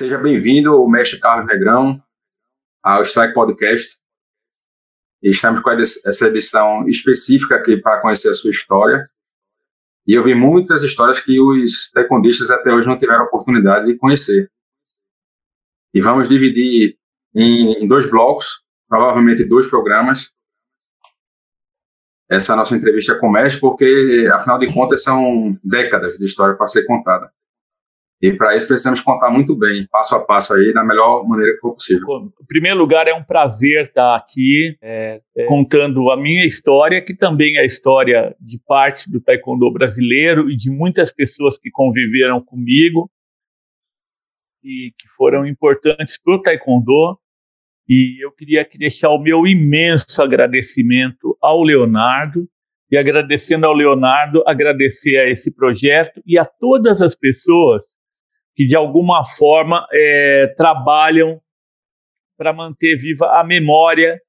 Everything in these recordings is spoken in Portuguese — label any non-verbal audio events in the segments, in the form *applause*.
Seja bem-vindo, mestre Carlos Negrão, ao Strike Podcast. Estamos com essa edição específica aqui para conhecer a sua história. E eu vi muitas histórias que os taekwondistas até hoje não tiveram oportunidade de conhecer. E vamos dividir em dois blocos, provavelmente dois programas, essa nossa entrevista com o mestre, porque, afinal de contas, são décadas de história para ser contada. E para isso precisamos contar muito bem, passo a passo aí, da melhor maneira que for possível. Em primeiro lugar, é um prazer estar aqui é, é, contando a minha história, que também é a história de parte do taekwondo brasileiro e de muitas pessoas que conviveram comigo e que foram importantes para o taekwondo. E eu queria deixar o meu imenso agradecimento ao Leonardo e agradecendo ao Leonardo, agradecer a esse projeto e a todas as pessoas que de alguma forma é, trabalham para manter viva a memória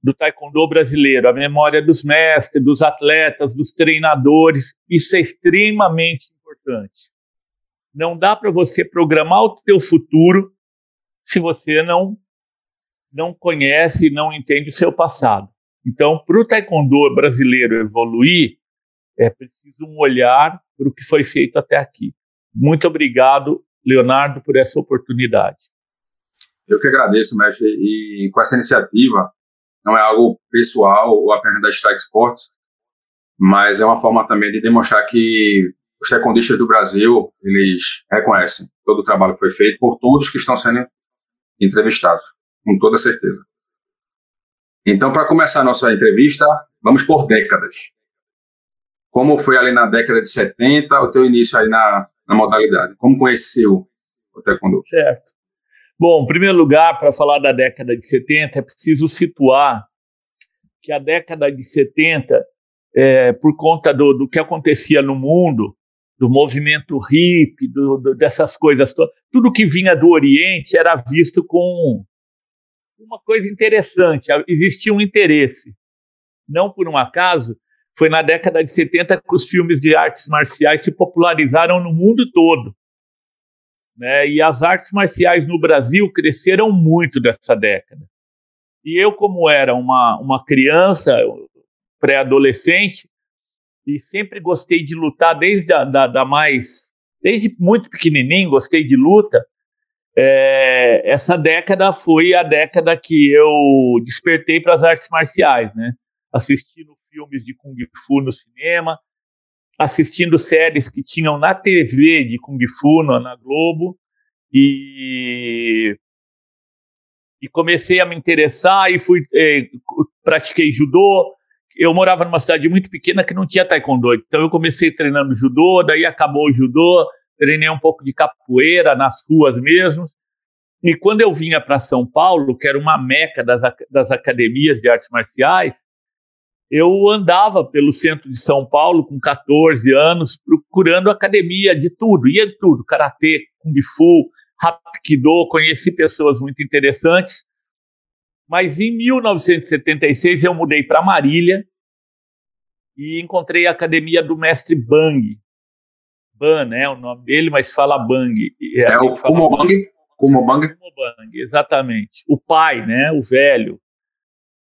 do taekwondo brasileiro, a memória dos mestres, dos atletas, dos treinadores. Isso é extremamente importante. Não dá para você programar o teu futuro se você não não conhece, não entende o seu passado. Então, para o taekwondo brasileiro evoluir, é preciso um olhar para o que foi feito até aqui. Muito obrigado, Leonardo, por essa oportunidade. Eu que agradeço, mestre, e com essa iniciativa, não é algo pessoal ou apenas da Strike Sports, mas é uma forma também de demonstrar que os taekwondistas do Brasil, eles reconhecem todo o trabalho que foi feito por todos que estão sendo entrevistados, com toda certeza. Então, para começar a nossa entrevista, vamos por décadas. Como foi ali na década de 70, o teu início aí na, na modalidade? Como conheceu o taekwondo? Certo. Bom, em primeiro lugar, para falar da década de 70, é preciso situar que a década de 70, é, por conta do, do que acontecia no mundo, do movimento hippie, do, do, dessas coisas todas, tudo que vinha do Oriente era visto com uma coisa interessante, existia um interesse. Não por um acaso, foi na década de 70 que os filmes de artes marciais se popularizaram no mundo todo. Né? E as artes marciais no Brasil cresceram muito nessa década. E eu, como era uma, uma criança, pré-adolescente, e sempre gostei de lutar desde a da, da mais. Desde muito pequenininho, gostei de luta. É, essa década foi a década que eu despertei para as artes marciais, né? Assistindo filmes de Kung Fu no cinema, assistindo séries que tinham na TV de Kung Fu na Globo e e comecei a me interessar e fui eh, pratiquei judô. Eu morava numa cidade muito pequena que não tinha taekwondo, então eu comecei treinando judô, daí acabou o judô, treinei um pouco de capoeira nas ruas mesmo. E quando eu vinha para São Paulo, que era uma meca das, das academias de artes marciais, eu andava pelo centro de São Paulo com 14 anos, procurando academia de tudo, ia de tudo, karatê, kung fu, hapkido, conheci pessoas muito interessantes. Mas em 1976 eu mudei para Marília e encontrei a academia do mestre Bang. Ban, né, o nome dele, mas fala Bang. É, é o Kumobang? Kumobang? Kumobang, exatamente. O pai, né, o velho,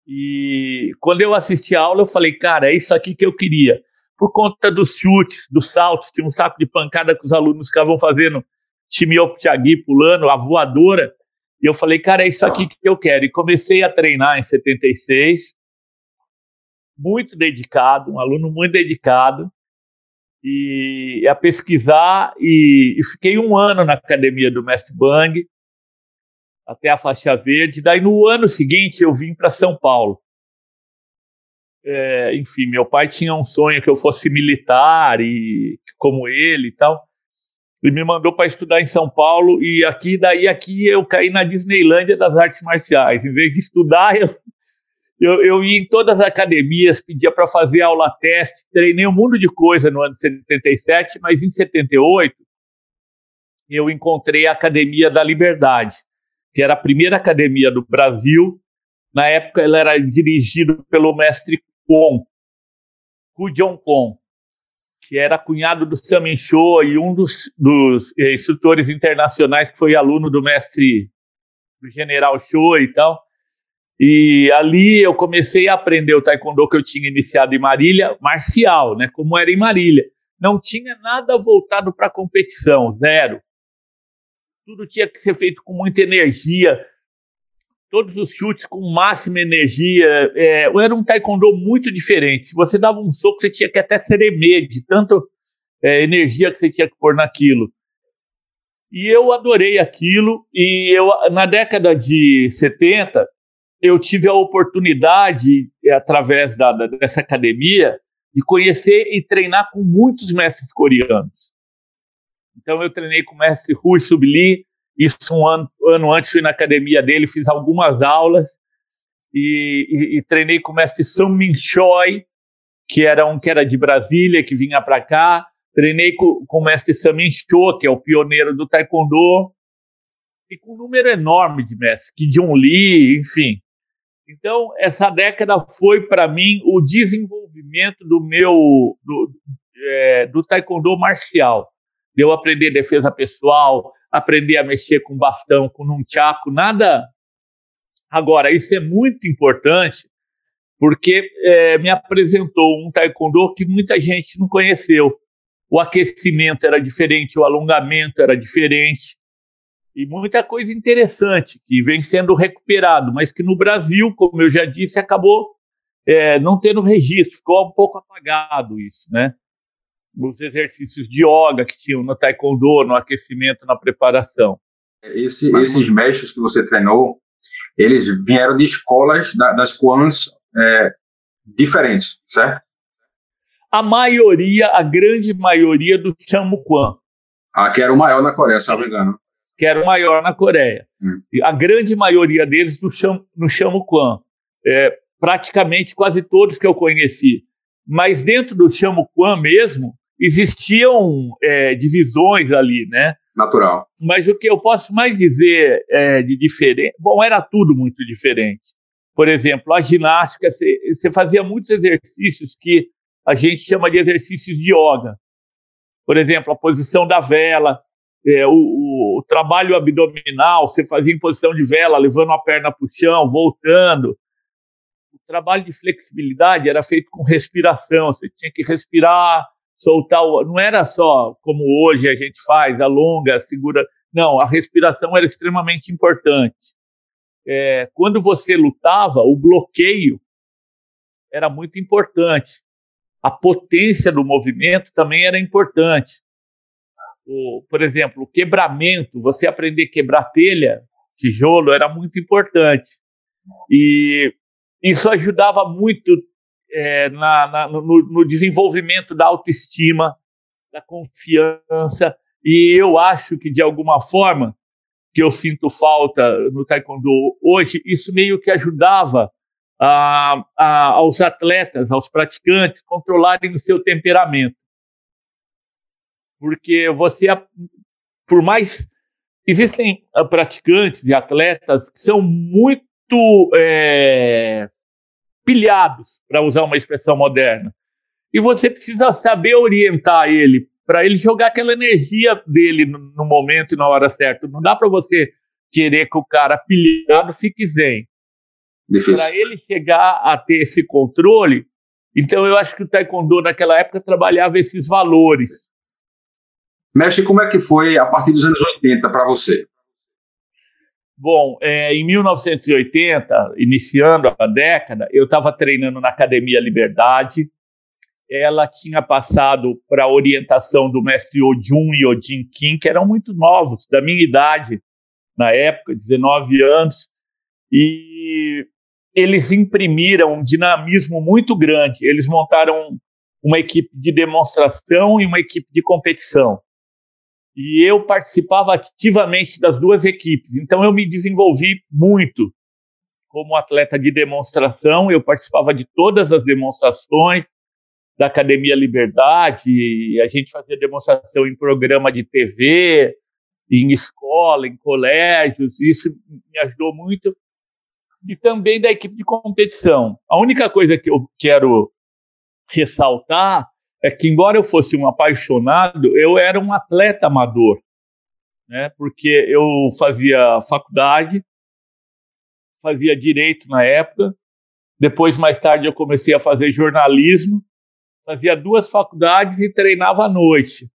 e quando eu assisti a aula, eu falei, cara, é isso aqui que eu queria. Por conta dos chutes, dos saltos, tinha um saco de pancada que os alunos ficavam fazendo, Chimioptiagui pulando, a voadora. E eu falei, cara, é isso aqui que eu quero. E comecei a treinar em 76, muito dedicado, um aluno muito dedicado, e a pesquisar. E, e fiquei um ano na academia do Mestre Bang, até a faixa verde. Daí no ano seguinte eu vim para São Paulo. É, enfim, meu pai tinha um sonho que eu fosse militar e como ele e tal. Ele me mandou para estudar em São Paulo e aqui daí aqui eu caí na Disneylândia das artes marciais. Em vez de estudar, *laughs* eu eu, eu ia em todas as academias, pedia para fazer aula teste, treinei um mundo de coisa no ano de 77, mas em 78 eu encontrei a Academia da Liberdade que era a primeira academia do Brasil. Na época, ela era dirigida pelo mestre Kwon, Ku Jong Kwon, que era cunhado do Samin Show e um dos, dos eh, instrutores internacionais que foi aluno do mestre do General Show e tal. E ali eu comecei a aprender o taekwondo que eu tinha iniciado em Marília, marcial, né? Como era em Marília. Não tinha nada voltado para competição, zero. Tudo tinha que ser feito com muita energia, todos os chutes com máxima energia. É, era um taekwondo muito diferente. Se você dava um soco, você tinha que até tremer de tanta é, energia que você tinha que pôr naquilo. E eu adorei aquilo. E eu, na década de 70, eu tive a oportunidade, é, através da, dessa academia, de conhecer e treinar com muitos mestres coreanos. Então, eu treinei com o mestre Rui Subli, isso um ano, ano antes fui na academia dele, fiz algumas aulas, e, e, e treinei com o mestre Sung Min Choi, que era um que era de Brasília, que vinha para cá. Treinei com, com o mestre Samin Cho, que é o pioneiro do Taekwondo, e com um número enorme de mestres, que John Lee, enfim. Então, essa década foi para mim o desenvolvimento do meu do, é, do taekwondo marcial. De eu aprender defesa pessoal, aprender a mexer com bastão, com um chaco, nada. Agora, isso é muito importante porque é, me apresentou um taekwondo que muita gente não conheceu. O aquecimento era diferente, o alongamento era diferente, e muita coisa interessante que vem sendo recuperado, mas que no Brasil, como eu já disse, acabou é, não tendo registro, ficou um pouco apagado isso, né? Os exercícios de yoga que tinham no taekwondo, no aquecimento, na preparação. Esse, mas, esses mestres que você treinou, eles vieram de escolas da, das Kwans é, diferentes, certo? A maioria, a grande maioria do Chamuquan. Ah, que era o maior na Coreia, se não me engano que era o maior na Coreia. Hum. A grande maioria deles no, Cham, no Chamuquan. É, praticamente quase todos que eu conheci. Mas dentro do Chamuquan mesmo, existiam é, divisões ali, né? Natural. Mas o que eu posso mais dizer é, de diferente... Bom, era tudo muito diferente. Por exemplo, a ginástica, você fazia muitos exercícios que a gente chama de exercícios de yoga. Por exemplo, a posição da vela, é, o, o, trabalho abdominal, você fazia em posição de vela, levando a perna para o chão, voltando. O trabalho de flexibilidade era feito com respiração, você tinha que respirar, soltar o. Não era só como hoje a gente faz, alonga, segura. Não, a respiração era extremamente importante. É, quando você lutava, o bloqueio era muito importante. A potência do movimento também era importante o, por exemplo, o quebramento, você aprender a quebrar telha, tijolo, era muito importante. E isso ajudava muito é, na, na, no, no, desenvolvimento da autoestima, da confiança. E eu acho que, de alguma forma, que eu sinto falta no taekwondo hoje, isso meio que ajudava a, a, aos atletas, aos praticantes, controlarem o seu temperamento porque você, por mais. Existem ah, praticantes e atletas que são muito é, pilhados, para usar uma expressão moderna. E você precisa saber orientar ele para ele jogar aquela energia dele no, no, momento e na hora certa. Não dá para você querer que o cara pilhado fique zen. Para ele chegar a ter esse controle, então eu acho que o taekwondo naquela época trabalhava esses valores. Mestre, como é que foi a partir dos anos 80 para você? Bom, é, em 1980, iniciando a década, eu estava treinando na Academia Liberdade. Ela tinha passado para a orientação do mestre Odun e Odin Kim, que eram muito novos, da minha idade, na época, 19 anos. E eles imprimiram um dinamismo muito grande. Eles montaram uma equipe de demonstração e uma equipe de competição e eu participava ativamente das duas equipes. Então eu me desenvolvi muito como atleta de demonstração, eu participava de todas as demonstrações da Academia Liberdade, a gente fazia demonstração em programa de TV, em escola, em colégios, isso me ajudou muito. E também da equipe de competição. A única coisa que eu quero ressaltar é que, embora eu fosse um apaixonado, eu era um atleta amador, né? Porque eu fazia faculdade, fazia direito na época, depois, mais tarde, eu comecei a fazer jornalismo, fazia duas faculdades e treinava à noite.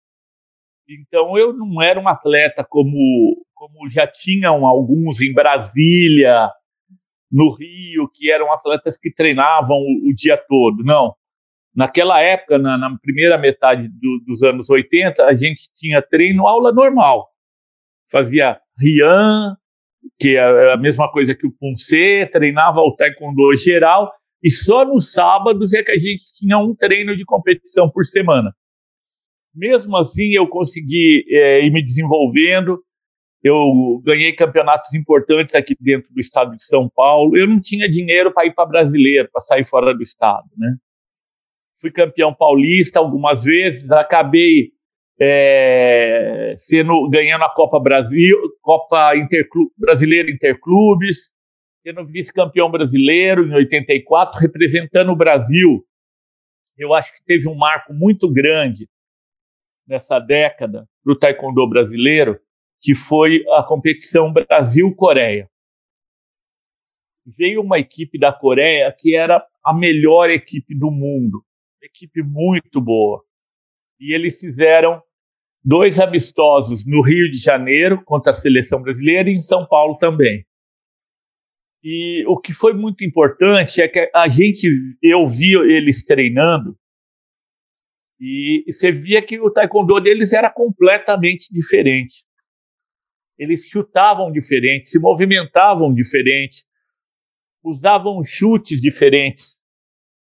Então, eu não era um atleta como, como já tinham alguns em Brasília, no Rio, que eram atletas que treinavam o, o dia todo. Não. Naquela época, na, na primeira metade do, dos anos 80, a gente tinha treino aula normal. Fazia Rian, que é a mesma coisa que o Punce, treinava o taekwondo geral, e só nos sábados é que a gente tinha um treino de competição por semana. Mesmo assim, eu consegui é, ir me desenvolvendo, eu ganhei campeonatos importantes aqui dentro do estado de São Paulo. Eu não tinha dinheiro para ir para brasileiro, para sair fora do estado, né? Fui campeão paulista algumas vezes, acabei é, sendo ganhando a Copa Brasil, Copa Interclu Brasileira Interclubes, sendo vice-campeão brasileiro em 84, representando o Brasil. Eu acho que teve um marco muito grande nessa década para o taekwondo brasileiro, que foi a competição Brasil-Coreia. Veio uma equipe da Coreia que era a melhor equipe do mundo, equipe muito boa. E eles fizeram dois amistosos no Rio de Janeiro contra a seleção brasileira e em São Paulo também. E o que foi muito importante é que a gente, eu vi eles treinando e você via que o taekwondo deles era completamente diferente eles chutavam diferente, se movimentavam diferente, usavam chutes diferentes.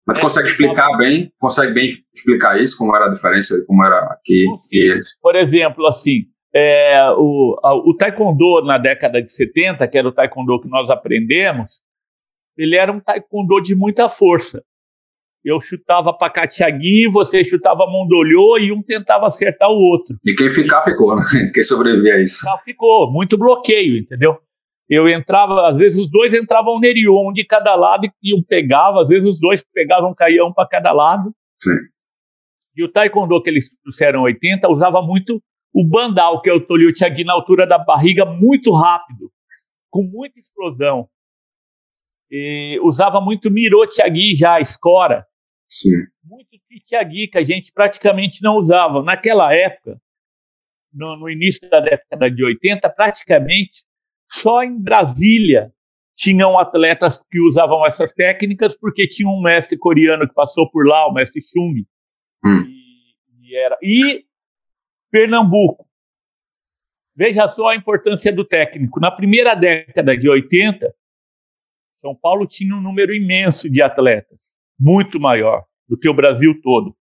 Mas tu consegue explicar bem, consegue bem explicar isso, como era a diferença, como era aqui e eles? Por exemplo, assim, é, o, a, o taekwondo na década de 70, que era o taekwondo que nós aprendemos, ele era um taekwondo de muita força eu chutava para Catiagui, você chutava Mondolhô e um tentava acertar o outro. E quem ficar, ficou, né? *laughs* Quem sobreviver a isso. Ficou, muito bloqueio, entendeu? Eu entrava, às vezes os dois entravam nele, um de cada lado e um pegava, às vezes os dois pegavam, caíam um para cada lado. Sim. E o taekwondo que eles trouxeram 80 usava muito o bandal, que é o Tolio Tiagui na altura da barriga, muito rápido, com muita explosão. E usava muito Miro Tiagui já, escora, Sim. Muito Tiagui que a gente praticamente não usava. Naquela época, no, no, início da década de 80, praticamente só em Brasília tinham atletas que usavam essas técnicas, porque tinha um mestre coreano que passou por lá, o mestre Chung. Hum. E, e, era, e Pernambuco. Veja só a importância do técnico. Na primeira década de 80, São Paulo tinha um número imenso de atletas muito maior do que o Brasil todo.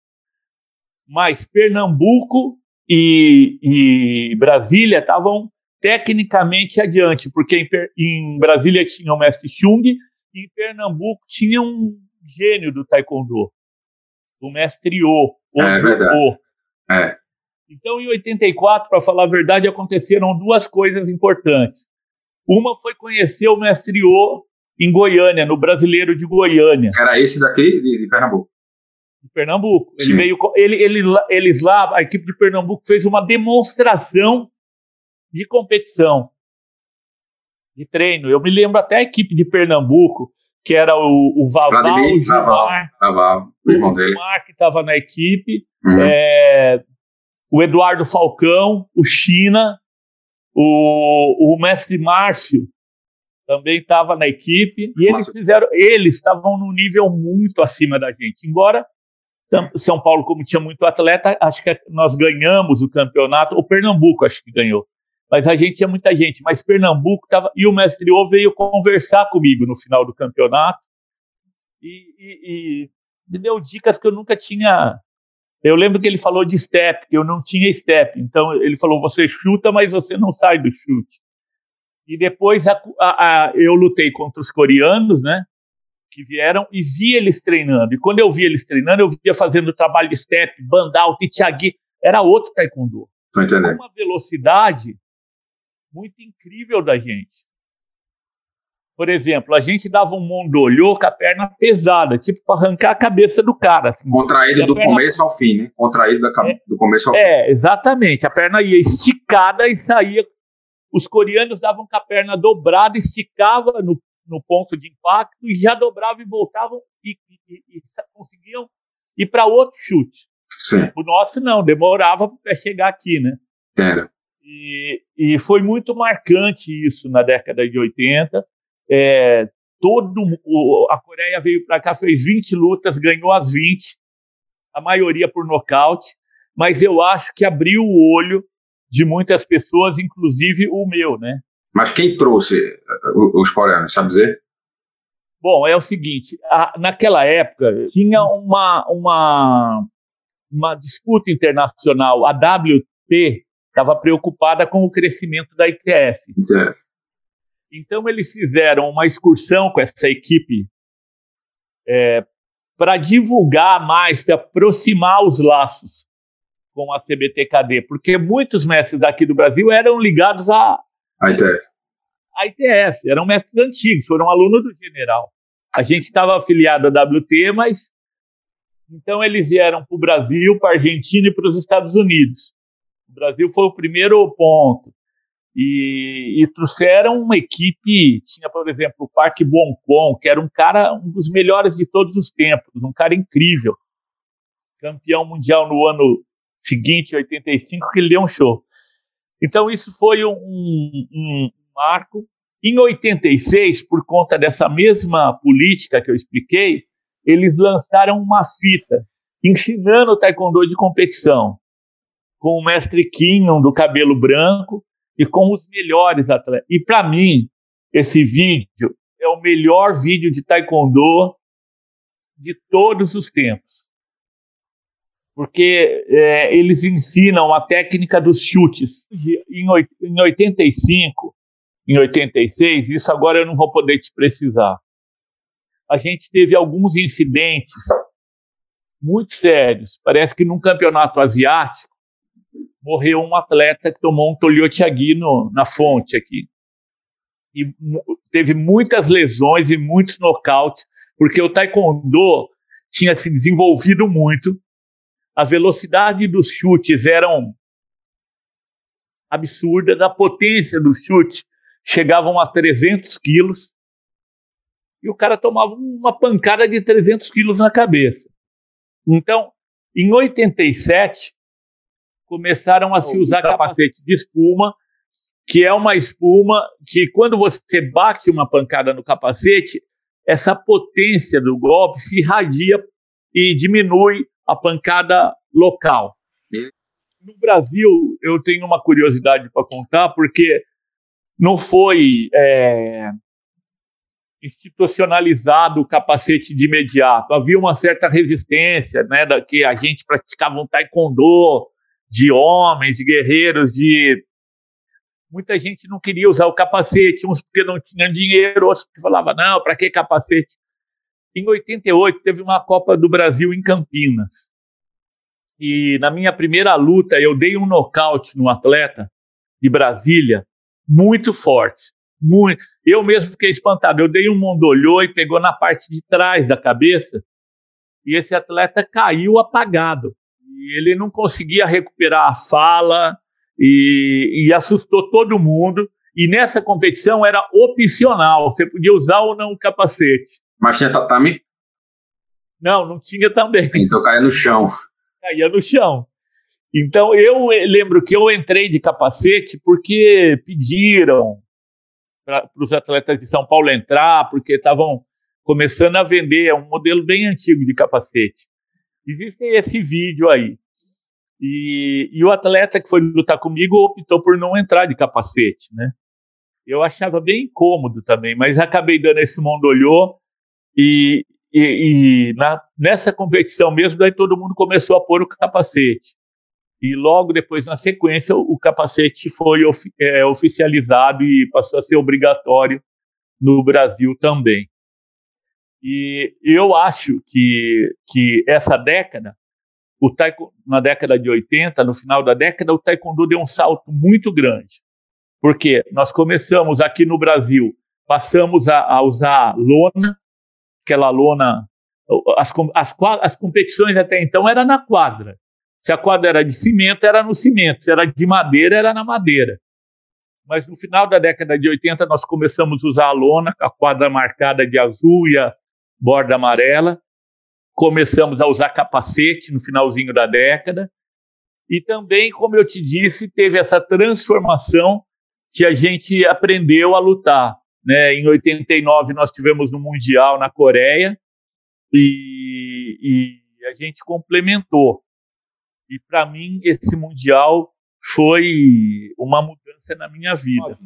Mas Pernambuco e, e Brasília estavam tecnicamente adiante, porque em, em, Brasília tinha o mestre Chung e em Pernambuco tinha um gênio do taekwondo, o mestre O. É verdade. É. Então, em 84, para falar a verdade, aconteceram duas coisas importantes. Uma foi conhecer o mestre O em Goiânia, no Brasileiro de Goiânia. Era esse daqui de, de Pernambuco? De Pernambuco. Ele veio, ele, ele, eles lá, a equipe de Pernambuco fez uma demonstração de competição, de treino. Eu me lembro até a equipe de Pernambuco, que era o, o Vaval, o Gilmar, Vaval, o irmão dele. Gilmar, que estava na equipe, uhum. é, o Eduardo Falcão, o China, o, o mestre Márcio, também estava na equipe e eles fizeram, eles estavam num nível muito acima da gente. Embora São Paulo, como tinha muito atleta, acho que nós ganhamos o campeonato, o Pernambuco acho que ganhou. Mas a gente tinha muita gente, mas Pernambuco estava e o mestre O veio conversar comigo no final do campeonato e, e, e me deu dicas que eu nunca tinha eu lembro que ele falou de step, que eu não tinha step. Então ele falou: você chuta, mas você não sai do chute. E depois a, a, a, eu lutei contra os coreanos, né? Que vieram e vi eles treinando. E quando eu vi eles treinando, eu via fazendo trabalho de step, bandal, tichagui. Era outro taekwondo. Entendendo. Uma velocidade muito incrível da gente. Por exemplo, a gente dava um mondolhô com a perna pesada, tipo para arrancar a cabeça do cara. Assim. Contraído do perna... começo ao fim, né? Contraído da, é, do começo ao é, fim. É, exatamente. A perna ia esticada e saía. Os coreanos davam com a perna dobrada, esticava no, no ponto de impacto e já dobravam e voltavam e, e, e conseguiam ir para outro chute. Sim. O nosso não, demorava para chegar aqui, né? Entendo. E, e foi muito marcante isso na década de 80. É, todo o, a Coreia veio para cá, fez 20 lutas, ganhou as 20, a maioria por nocaute, mas eu acho que abriu o olho de muitas pessoas, inclusive o meu, né? Mas quem trouxe os coreanos, sabe dizer? Bom, é o seguinte, a, naquela época tinha uma, uma, uma disputa internacional, a WT estava preocupada com o crescimento da ITF. ITF. Então eles fizeram uma excursão com essa equipe é, para divulgar mais, para aproximar os laços com a CBTKD, porque muitos mestres daqui do Brasil eram ligados à ITF. A ITF, eram mestres antigos, foram alunos do general. A gente estava afiliado à WT, mas então eles vieram para o Brasil, para a Argentina e para os Estados Unidos. O Brasil foi o primeiro ponto. E, e, trouxeram uma equipe, tinha, por exemplo, o Park Boncon, que era um cara, um dos melhores de todos os tempos, um cara incrível. Campeão mundial no ano seguinte, 85, que ele deu um show. Então, isso foi um, um, um marco. Em 86, por conta dessa mesma política que eu expliquei, eles lançaram uma fita ensinando o taekwondo de competição com o mestre Kinyon do cabelo branco e com os melhores atletas. E para mim, esse vídeo é o melhor vídeo de taekwondo de todos os tempos. Porque é, eles ensinam a técnica dos chutes. Em, em 85, em 86, isso agora eu não vou poder te precisar. A gente teve alguns incidentes muito sérios. Parece que num campeonato asiático, morreu um atleta que tomou um Toliotiagui na fonte aqui. E teve muitas lesões e muitos nocautes, porque o taekwondo tinha se desenvolvido muito, a velocidade dos chutes eram absurdas, a potência dos chutes chegavam a 300 quilos, e o cara tomava uma pancada de 300 quilos na cabeça. Então, em 87, começaram a se usar capacete de espuma, que é uma espuma que, quando você bate uma pancada no capacete, essa potência do golpe se irradia e diminui a pancada local. No Brasil, eu tenho uma curiosidade para contar, porque não foi é, institucionalizado o capacete de imediato. Havia uma certa resistência, né, da, que a gente praticava um taekwondo, de homens, de guerreiros, de muita gente não queria usar o capacete, uns porque não tinham dinheiro, outros porque falavam, não, para que capacete? Em 88 teve uma Copa do Brasil em Campinas. E na minha primeira luta eu dei um nocaute no atleta de Brasília muito forte, muito. Eu mesmo fiquei espantado. Eu dei um mondolhô e pegou na parte de trás da cabeça e esse atleta caiu apagado e ele não conseguia recuperar a fala e, e, assustou todo mundo. E nessa competição era opcional, você podia usar ou não o capacete. Mas tinha tatame? Não, não tinha também. Então caía no chão. Caía no chão. Então eu lembro que eu entrei de capacete porque pediram para os atletas de São Paulo entrar, porque estavam começando a vender, é um modelo bem antigo de capacete. Existe esse vídeo aí. E, e, o atleta que foi lutar comigo optou por não entrar de capacete, né? Eu achava bem incômodo também, mas acabei dando esse mondolhô e, e, e na, nessa competição mesmo, daí todo mundo começou a pôr o capacete. E logo depois, na sequência, o, o capacete foi of, é, oficializado e passou a ser obrigatório no Brasil também. E eu acho que, que essa década, o taekwondo, na década de 80, no final da década, o taekwondo deu um salto muito grande. Porque nós começamos aqui no Brasil passamos a, a usar lona, aquela lona. As, as, as competições até então eram na quadra. Se a quadra era de cimento, era no cimento. Se era de madeira, era na madeira. Mas no final da década de 80, nós começamos a usar a lona, a quadra marcada de azul e a borda amarela. Começamos a usar capacete no finalzinho da década. E também, como eu te disse, teve essa transformação que a gente aprendeu a lutar. Né? Em 89, nós tivemos no Mundial na Coreia e, e a gente complementou. E para mim, esse Mundial foi uma mudança na minha vida.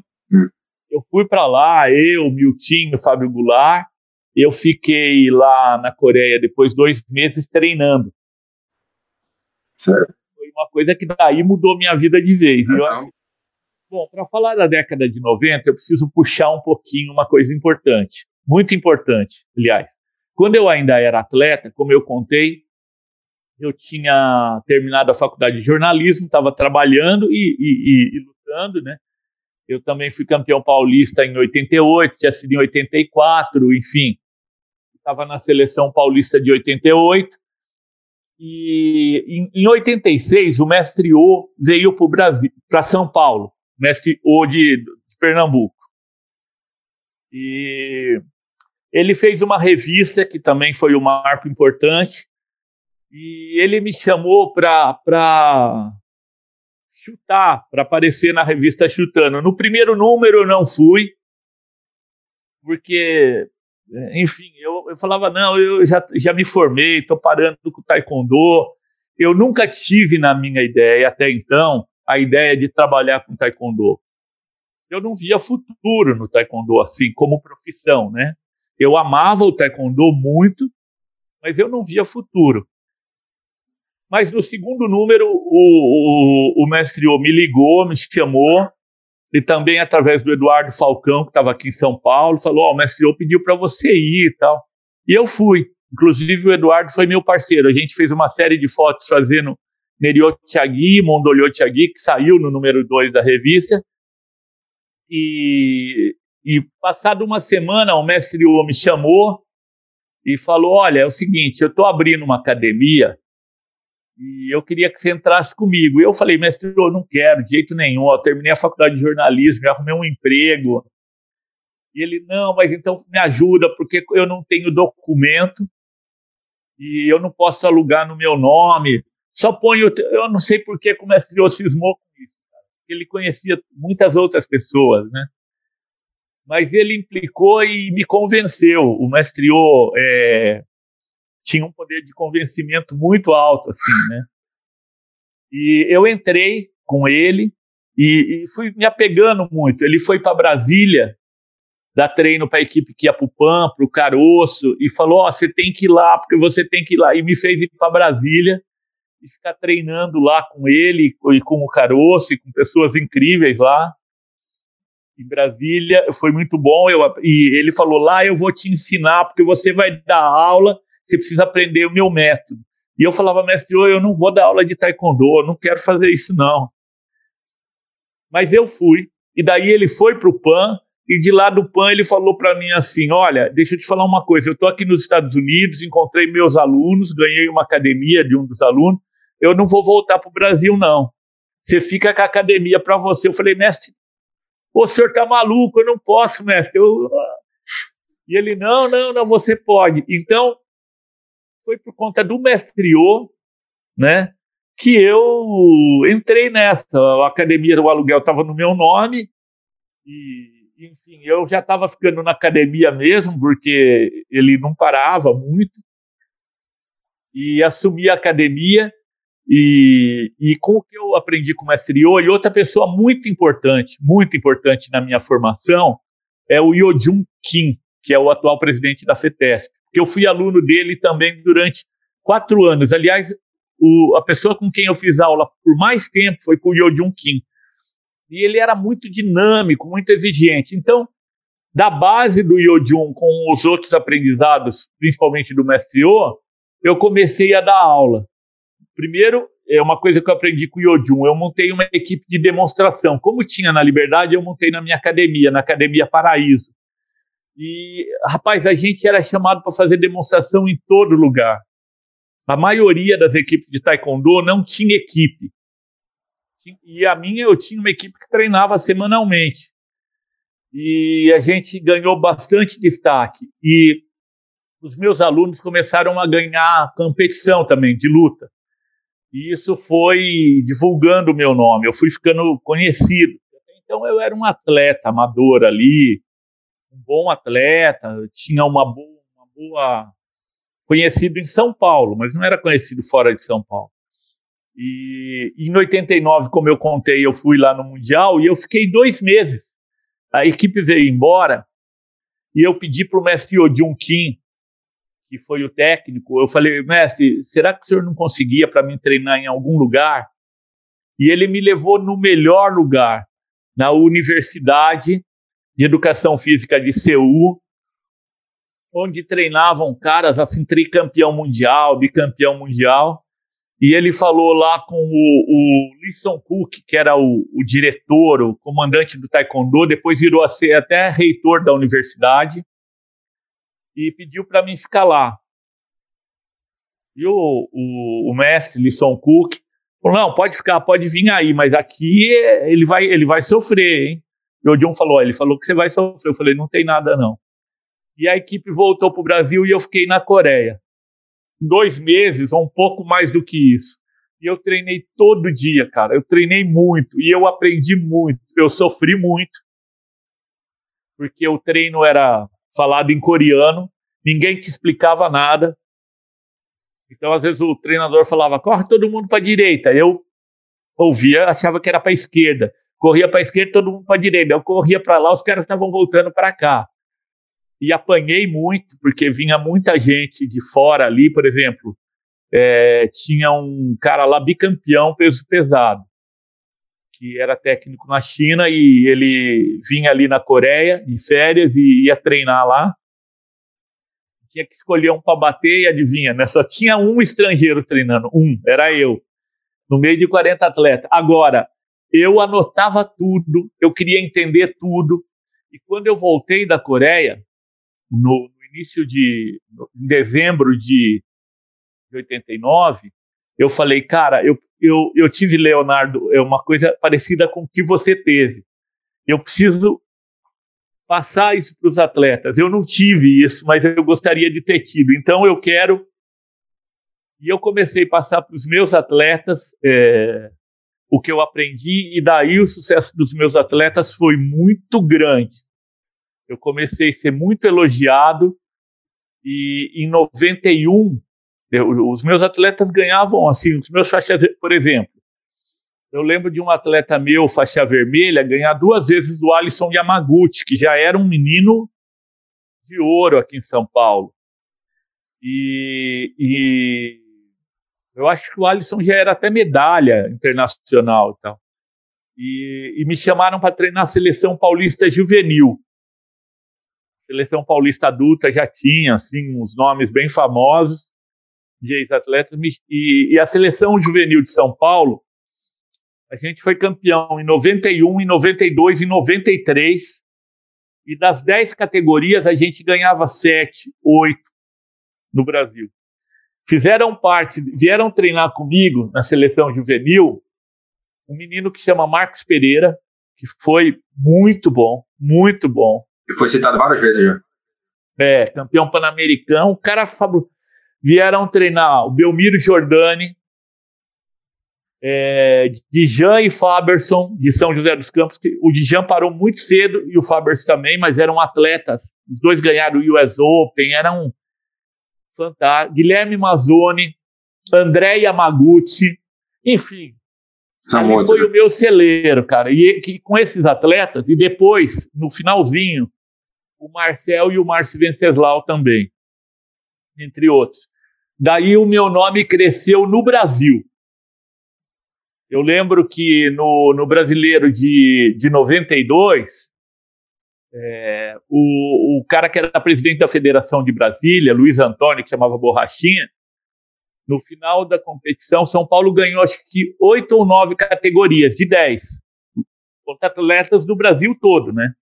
Eu fui para lá, eu, Miltinho, Fábio Goulart, eu fiquei lá na Coreia depois dois meses treinando. Certo. Foi uma coisa que daí mudou minha vida de vez. Então... Bom, para falar da década de 90, eu preciso puxar um pouquinho uma coisa importante, muito importante, aliás. Quando eu ainda era atleta, como eu contei, eu tinha terminado a faculdade de jornalismo, estava trabalhando e, e, e, e, lutando, né? Eu também fui campeão paulista em 88, tinha sido em 84, enfim. Estava na seleção paulista de 88. E em, em 86, o mestre O veio para São Paulo, mestre O de, de Pernambuco. E ele fez uma revista que também foi um marco importante, e ele me chamou para chutar, para aparecer na revista Chutando. No primeiro número eu não fui, porque, enfim, eu, eu falava: não, eu já, já me formei, estou parando com o Taekwondo. Eu nunca tive na minha ideia, até então, a ideia de trabalhar com Taekwondo. Eu não via futuro no Taekwondo assim, como profissão, né? Eu amava o Taekwondo muito, mas eu não via futuro. Mas no segundo número, o, o, o mestre O me ligou, me chamou, e também através do Eduardo Falcão, que estava aqui em São Paulo, falou: Ó, oh, o pediu para você ir e tal. E eu fui. Inclusive, o Eduardo foi meu parceiro. A gente fez uma série de fotos fazendo Neriot Thiagui, Mondolio Thiagui, que saiu no número 2 da revista. E, e passado uma semana, o mestre O me chamou e falou: Olha, é o seguinte, eu estou abrindo uma academia e eu queria que você entrasse comigo. E eu falei, mestre, eu não quero, de jeito nenhum. Eu terminei a faculdade de jornalismo, já arrumei um emprego. E ele, não, mas então me ajuda, porque eu não tenho documento e eu não posso alugar no meu nome. Só ponho, eu não sei por que o mestre O cismou com isso. Ele conhecia muitas outras pessoas, né? Mas ele implicou e me convenceu. O mestre O é, tinha um poder de convencimento muito alto, assim, né? E eu entrei com ele e, e fui me apegando muito. Ele foi para Brasília dar treino para a equipe que ia para o PAN, para o Caroço, e falou: oh, você tem que ir lá, porque você tem que ir lá. E me fez ir para Brasília e ficar treinando lá com ele e com o Caroço e com pessoas incríveis lá. Em Brasília foi muito bom. Eu, e ele falou: lá eu vou te ensinar, porque você vai dar aula você precisa aprender o meu método. E eu falava, mestre, eu não vou dar aula de taekwondo, eu não quero fazer isso não. Mas eu fui. E daí ele foi para o PAN, e de lá do PAN ele falou para mim assim: Olha, deixa eu te falar uma coisa. Eu estou aqui nos Estados Unidos, encontrei meus alunos, ganhei uma academia de um dos alunos. Eu não vou voltar para o Brasil, não. Você fica com a academia para você. Eu falei, mestre, o senhor está maluco, eu não posso, mestre. Eu... E ele, não, não, não, você pode. Então, foi por conta do mestriô, né, que eu entrei nessa. A academia do aluguel estava no meu nome e, enfim, eu já estava ficando na academia mesmo, porque ele não parava muito. E assumi a academia e, e com o que eu aprendi com o mestriô, e outra pessoa muito importante, muito importante na minha formação, é o Yojun Kim, que é o atual presidente da FETESP que eu fui aluno dele também durante quatro anos. Aliás, o, a pessoa com quem eu fiz aula por mais tempo foi com o Yojun Kim. E ele era muito dinâmico, muito exigente. Então, da base do Yojun com os outros aprendizados, principalmente do mestre O, eu comecei a dar aula. Primeiro, é uma coisa que eu aprendi com o Yojun, eu montei uma equipe de demonstração. Como tinha na Liberdade, eu montei na minha academia, na Academia Paraíso. E, rapaz, a gente era chamado para fazer demonstração em todo lugar. A maioria das equipes de taekwondo não tinha equipe. E a minha, eu tinha uma equipe que treinava semanalmente. E a gente ganhou bastante destaque. E os meus alunos começaram a ganhar competição também, de luta. E isso foi divulgando o meu nome, eu fui ficando conhecido. Então eu era um atleta amador ali, um bom atleta, tinha uma boa, uma boa conhecido em São Paulo, mas não era conhecido fora de São Paulo. E em 89, como eu contei, eu fui lá no Mundial e eu fiquei dois meses. A equipe veio embora e eu pedi para o mestre Odin Kim, que foi o técnico, eu falei, mestre, será que o senhor não conseguia para mim treinar em algum lugar? E ele me levou no melhor lugar, na Universidade de Educação Física de Seul, onde treinavam caras assim, tricampeão mundial, bicampeão mundial. E ele falou lá com o, o Lee Song Cook, que era o, o, diretor, o comandante do Taekwondo, depois virou a ser até reitor da universidade e pediu para mim ficar lá. E o, o, o mestre Lisson Cook falou: não, pode ficar, pode vir aí, mas aqui ele vai, ele vai sofrer, hein? E o John falou: ele falou que você vai sofrer. Eu falei: não tem nada não. E a equipe voltou para o Brasil e eu fiquei na Coreia. Dois meses, ou um pouco mais do que isso. E eu treinei todo dia, cara. Eu treinei muito e eu aprendi muito. Eu sofri muito. Porque o treino era falado em coreano, ninguém te explicava nada. Então, às vezes, o treinador falava: corre todo mundo para a direita. Eu ouvia, achava que era para a esquerda. Corria para a esquerda, todo mundo para a direita. Eu corria para lá, os caras estavam voltando para cá. E apanhei muito, porque vinha muita gente de fora ali, por exemplo. É, tinha um cara lá bicampeão peso pesado que era técnico na China e ele vinha ali na Coreia em férias e ia treinar lá. Tinha que escolher um para bater e adivinha, né? Só tinha um estrangeiro treinando, um, era eu, no meio de 40 atletas. Agora, eu anotava tudo, eu queria entender tudo. E quando eu voltei da Coreia, no, no início de no, em dezembro de, de 89, eu falei, cara, eu eu, eu tive, Leonardo, é uma coisa parecida com o que você teve. Eu preciso passar isso para os atletas. Eu não tive isso, mas eu gostaria de ter tido. Então eu quero. E eu comecei a passar para os meus atletas é, o que eu aprendi, e daí o sucesso dos meus atletas foi muito grande. Eu comecei a ser muito elogiado, e em 91 eu, os meus atletas ganhavam assim, os meus faixas, por exemplo. Eu lembro de um atleta meu, faixa vermelha, ganhar duas vezes do Alisson Yamaguchi, que já era um menino de ouro aqui em São Paulo. E, e eu acho que o Alisson já era até medalha internacional e tal. E, e me chamaram para treinar a seleção paulista juvenil. Seleção paulista adulta já tinha assim uns nomes bem famosos de ex-atletas, e, e, a seleção juvenil de São Paulo, a gente foi campeão em 91, em 92, em 93, e das 10 categorias a gente ganhava 7, 8 no Brasil. Fizeram parte, vieram treinar comigo na seleção juvenil um menino que chama Marcos Pereira, que foi muito bom, muito bom. E foi citado várias vezes já. É, campeão pan-americano, um cara fabuloso vieram treinar o Belmiro Jordani, é, Dijan e Faberson, de São José dos Campos. O Dijan parou muito cedo e o Faberson também, mas eram atletas. Os dois ganharam o US Open, eram fantásticos. Guilherme Mazzoni, André Yamaguchi, enfim. Ele foi o meu celeiro, cara. E que, com esses atletas, e depois, no finalzinho, o Marcel e o Márcio Venceslau também entre outros. Daí o meu nome cresceu no Brasil. Eu lembro que no, no brasileiro de, de 92, é, o, o cara que era presidente da Federação de Brasília, Luiz Antônio, que chamava Borrachinha, no final da competição, São Paulo ganhou acho que oito ou nove categorias, de dez, contra atletas do Brasil todo, né?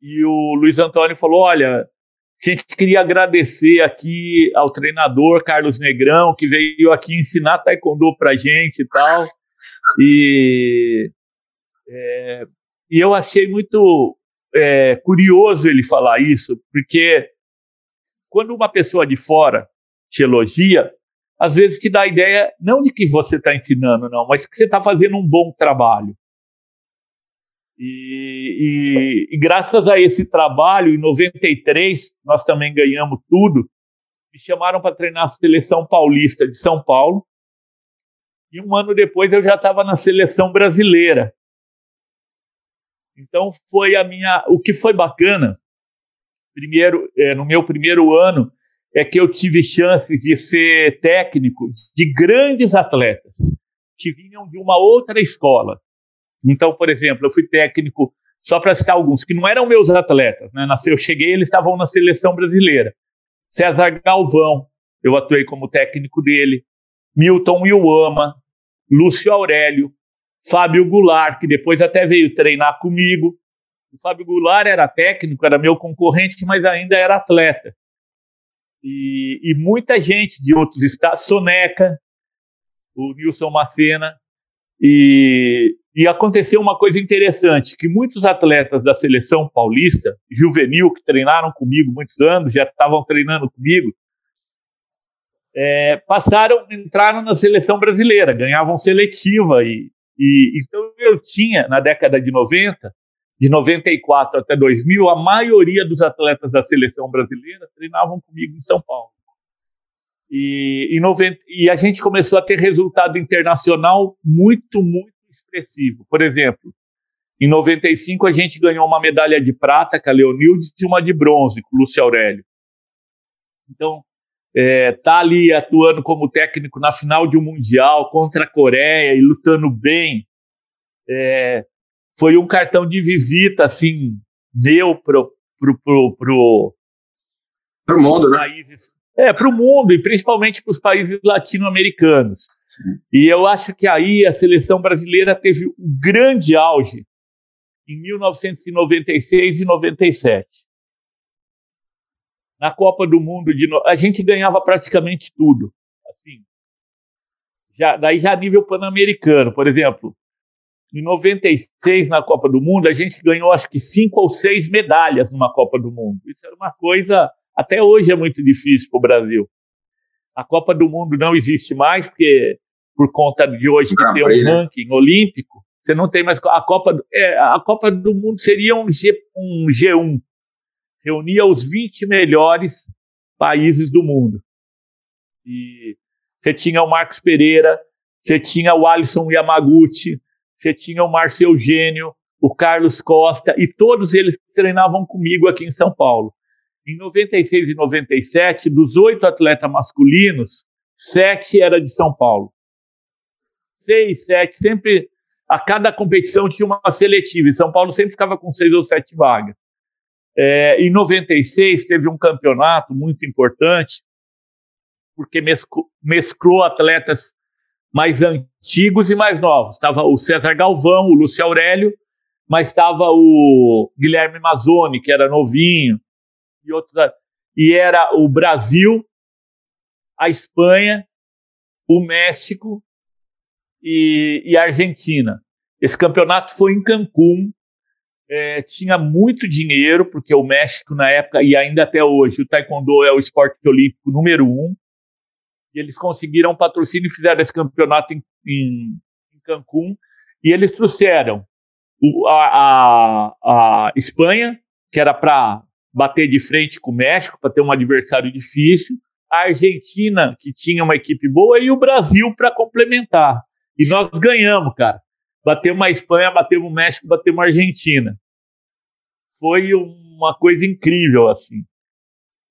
e o Luiz Antônio falou: olha, a gente queria agradecer aqui ao treinador Carlos Negrão, que veio aqui ensinar taekwondo pra gente e tal. E, é, e eu achei muito é, curioso ele falar isso, porque quando uma pessoa de fora te elogia, às vezes te dá a ideia não de que você está ensinando, não, mas que você está fazendo um bom trabalho. E, e, e, graças a esse trabalho, em 93, nós também ganhamos tudo. Me chamaram para treinar a seleção paulista de São Paulo. E um ano depois eu já estava na seleção brasileira. Então foi a minha. O que foi bacana, primeiro, é, no meu primeiro ano, é que eu tive chances de ser técnico de grandes atletas que vinham de uma outra escola. Então, por exemplo, eu fui técnico, só para citar alguns, que não eram meus atletas. Né? Eu cheguei, eles estavam na seleção brasileira. César Galvão, eu atuei como técnico dele. Milton Iuama, Lúcio Aurélio, Fábio Goulart, que depois até veio treinar comigo. O Fábio Goulart era técnico, era meu concorrente, mas ainda era atleta. E, e muita gente de outros estados, Soneca, o Nilson Macena, e, e aconteceu uma coisa interessante, que muitos atletas da seleção paulista, juvenil, que treinaram comigo muitos anos, já estavam treinando comigo, é, passaram, entraram na seleção brasileira, ganhavam seletiva. E, e então eu tinha, na década de 90, de 94 até 2000, a maioria dos atletas da seleção brasileira treinavam comigo em São Paulo. E, e, 90, e a gente começou a ter resultado internacional muito, muito expressivo. Por exemplo, em 95 a gente ganhou uma medalha de prata com a Leonildes e uma de bronze com o Lúcio Aurélio. Então, é, tá ali atuando como técnico na final de um mundial contra a Coreia e lutando bem. É, foi um cartão de visita assim meu pro pro pro, pro, pro mundo, né? Países, é, para o mundo e principalmente para os países latino-americanos. E eu acho que aí a seleção brasileira teve um grande auge em 1996 e 97. Na Copa do Mundo, de no... a gente ganhava praticamente tudo. Assim, já, daí já nível pan-americano, por exemplo. Em 96, na Copa do Mundo, a gente ganhou acho que cinco ou seis medalhas numa Copa do Mundo. Isso era uma coisa até hoje é muito difícil para o Brasil. A Copa do Mundo não existe mais, porque por conta de hoje que tem um né? ranking olímpico, você não tem mais. A Copa, é, a Copa do Mundo seria um, G, um G1. Reunia os 20 melhores países do mundo. E você tinha o Marcos Pereira, você tinha o Alisson Yamaguchi, você tinha o Márcio Eugênio, o Carlos Costa, e todos eles treinavam comigo aqui em São Paulo. Em 96 e 97, dos oito atletas masculinos, sete era de São Paulo. Seis, sete, sempre. A cada competição tinha uma seletiva. E São Paulo sempre ficava com seis ou sete vagas. É, em 96 teve um campeonato muito importante, porque mesclou, mesclou atletas mais antigos e mais novos. Estava o César Galvão, o Lúcio Aurélio, mas estava o Guilherme Mazzoni, que era novinho, e outros. E era o Brasil, a Espanha, o México e, e a Argentina. Esse campeonato foi em Cancún. É, tinha muito dinheiro, porque o México, na época, e ainda até hoje, o Taekwondo é o esporte olímpico número um. E eles conseguiram um patrocínio e fizeram esse campeonato em, em, em Cancún. E eles trouxeram o, a, a, a Espanha, que era para bater de frente com o México para ter um adversário difícil, a Argentina, que tinha uma equipe boa, e o Brasil para complementar. E nós ganhamos, cara. Batemos a Espanha, batemos o México, batemos a Argentina. Foi uma coisa incrível, assim.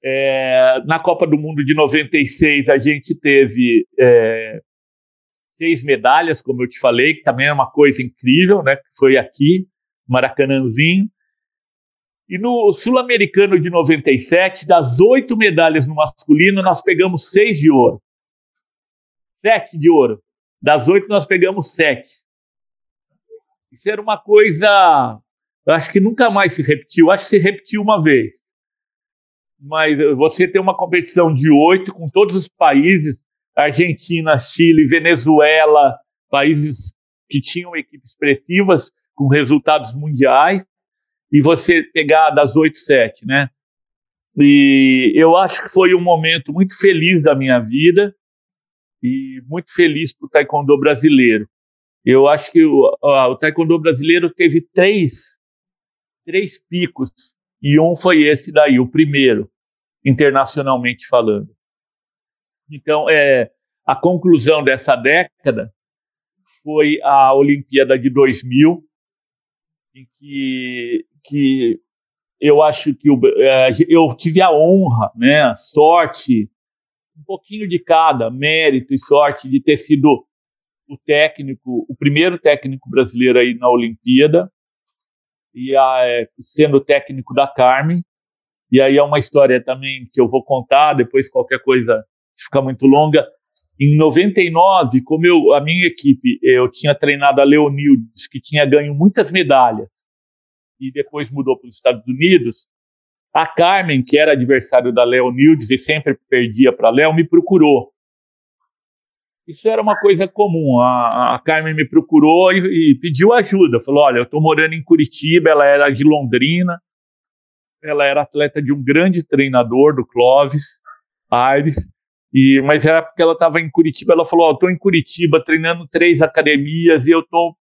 É, na Copa do Mundo de 96, a gente teve é, seis medalhas, como eu te falei, que também é uma coisa incrível, né? Foi aqui, Maracanãzinho. E no Sul-Americano de 97, das oito medalhas no masculino, nós pegamos seis de ouro. Sete de ouro. Das oito, nós pegamos sete. Isso era uma coisa acho que nunca mais se repetiu. Acho que se repetiu uma vez. Mas você tem uma competição de oito com todos os países Argentina, Chile, Venezuela, países que tinham equipes expressivas com resultados mundiais, e você pegar das 8, 7, né? E eu acho que foi um momento muito feliz da minha vida e muito feliz para o taekwondo brasileiro. Eu acho que o, o taekwondo brasileiro teve três, três picos e um foi esse daí, o primeiro, internacionalmente falando. Então, é, a conclusão dessa década foi a Olimpíada de 2000, em que, que eu acho que eu, é, eu tive a honra, né, a sorte, um pouquinho de cada, mérito e sorte de ter sido o técnico, o primeiro técnico brasileiro aí na Olimpíada, e a, é, sendo técnico da Carmen. E aí é uma história também que eu vou contar, depois qualquer coisa fica muito longa. Em 99, como eu, a minha equipe, eu tinha treinado a Leonildes, que tinha ganho muitas medalhas, e depois mudou para os Estados Unidos, a Carmen, que era adversário da Leonildes e sempre perdia para a Léo, me procurou. Isso era uma coisa comum. A, a Carmen me procurou e, e, pediu ajuda. Falou: Olha, eu estou morando em Curitiba. Ela era de Londrina. Ela era atleta de um grande treinador, do Clóvis Aires. E, mas era porque ela estava em Curitiba. Ela falou: estou em Curitiba treinando três academias e eu estou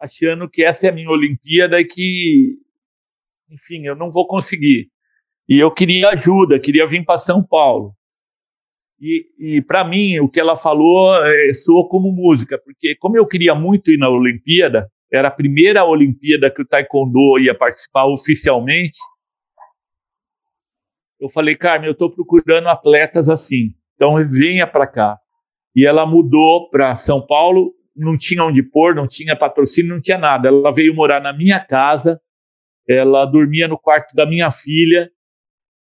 achando que essa é a minha Olimpíada e que, enfim, eu não vou conseguir. E eu queria ajuda, queria vir para São Paulo. E, e para mim, o que ela falou é, soou como música, porque como eu queria muito ir na Olimpíada, era a primeira Olimpíada que o Taekwondo ia participar oficialmente, eu falei, Carmen, eu estou procurando atletas assim, então venha para cá. E ela mudou para São Paulo, não tinha onde pôr, não tinha patrocínio, não tinha nada. Ela veio morar na minha casa, ela dormia no quarto da minha filha,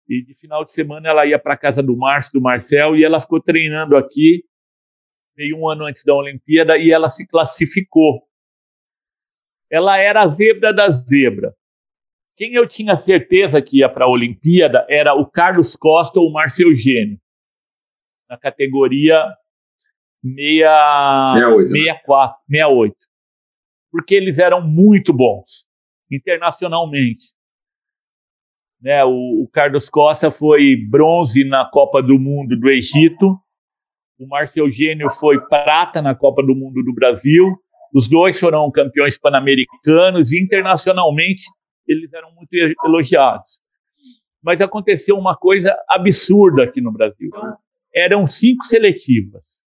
e de final de semana ela ia para a casa do Márcio, do Marcel, e ela ficou treinando aqui, meio um ano antes da Olimpíada, e ela se classificou. Ela era a zebra da zebra. Quem eu tinha certeza que ia para a Olimpíada era o Carlos Costa ou o Márcio Eugênio, na categoria 68, 64, né? 68. Porque eles eram muito bons, internacionalmente. Né, o, o Carlos Costa foi bronze na Copa do Mundo do Egito, o Márcio Eugênio foi prata na Copa do Mundo do Brasil, os dois foram campeões pan-americanos e internacionalmente eles eram muito elogiados. Mas aconteceu uma coisa absurda aqui no Brasil. Eram cinco seletivas.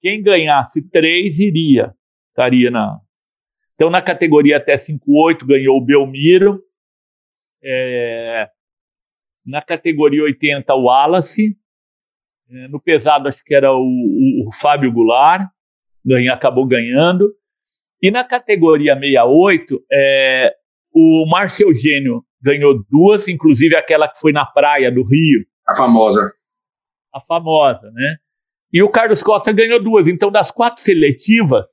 Quem ganhasse três iria, estaria na. Então, na categoria até 5,8 ganhou o Belmiro. É, na categoria 80, o Wallace. É, no pesado, acho que era o, o, o Fábio Goulart. Ganha, acabou ganhando. E na categoria 68, é, o Márcio Eugênio ganhou duas, inclusive aquela que foi na praia do Rio. A famosa. A famosa, né? E o Carlos Costa ganhou duas. Então, das quatro seletivas,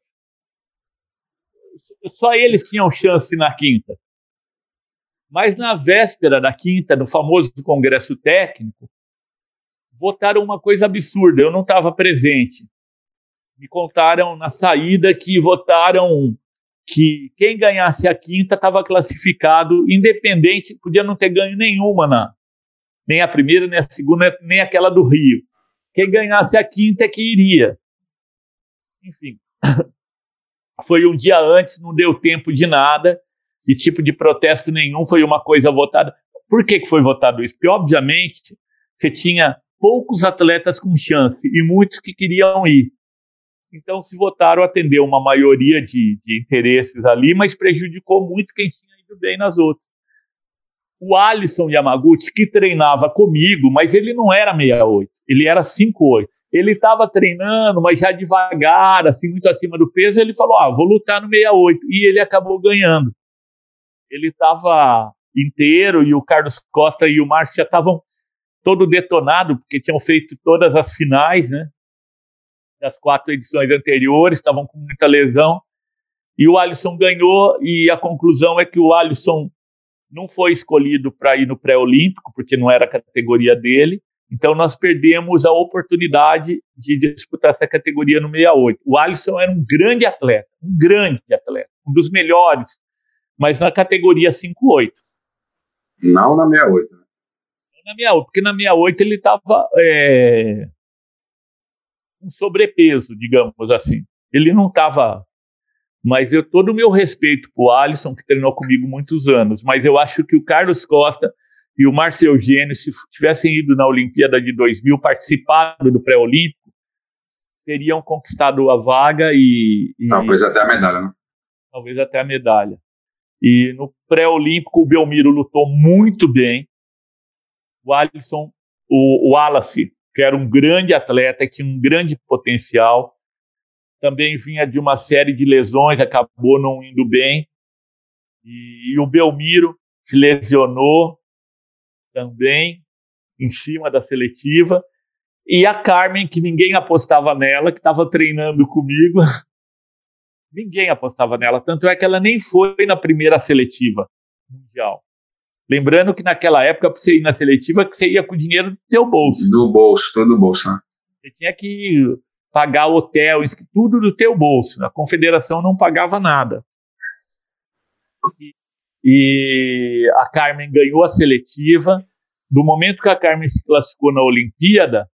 só eles tinham chance na quinta. Mas na véspera da quinta, no famoso congresso técnico, votaram uma coisa absurda. Eu não estava presente. Me contaram na saída que votaram que quem ganhasse a quinta estava classificado, independente, podia não ter ganho nenhuma, na, nem a primeira, nem a segunda, nem aquela do Rio. Quem ganhasse a quinta é que iria. Enfim, *laughs* foi um dia antes, não deu tempo de nada, e tipo de protesto nenhum, foi uma coisa votada. Por que, que foi votado isso? Porque, obviamente, você tinha poucos atletas com chance e muitos que queriam ir. Então, se votaram, atendeu uma maioria de, de interesses ali, mas prejudicou muito quem tinha ido bem nas outras. O Alisson Yamaguchi, que treinava comigo, mas ele não era 68, ele era 58. Ele estava treinando, mas já devagar, assim, muito acima do peso. Ele falou: Ah, vou lutar no 68. E ele acabou ganhando. Ele estava inteiro e o Carlos Costa e o Márcio já estavam todo detonado, porque tinham feito todas as finais, né? das quatro edições anteriores, estavam com muita lesão. E o Alisson ganhou, e a conclusão é que o Alisson não foi escolhido para ir no pré-olímpico, porque não era a categoria dele. Então nós perdemos a oportunidade de disputar essa categoria no 68. O Alisson era um grande atleta, um grande atleta, um dos melhores, mas na categoria 5-8. Não na 68. Né? Na 68, porque na 68 ele estava é, um sobrepeso, digamos assim. Ele não estava. Mas eu todo o meu respeito para o Alisson, que treinou comigo muitos anos, mas eu acho que o Carlos Costa e o Márcio Eugênio, se tivessem ido na Olimpíada de 2000, participado do pré-olímpico, teriam conquistado a vaga e, e, Talvez até a medalha, né? Talvez até a medalha. E no pré-olímpico, o Belmiro lutou muito bem. O Alisson, o, o Wallace, que era um grande atleta, tinha um grande potencial, também vinha de uma série de lesões, acabou não indo bem. E, e o Belmiro se lesionou também em cima da seletiva. E a Carmen, que ninguém apostava nela, que estava treinando comigo, *laughs* ninguém apostava nela. Tanto é que ela nem foi na primeira seletiva mundial. Lembrando que naquela época, para você ir na seletiva, que você ia com o dinheiro do teu bolso. Do bolso, todo o bolso, né? Você tinha que pagar hotel, tudo do teu bolso. A confederação não pagava nada. E, e a Carmen ganhou a seletiva. Do momento que a Carmen se classificou na Olimpíada,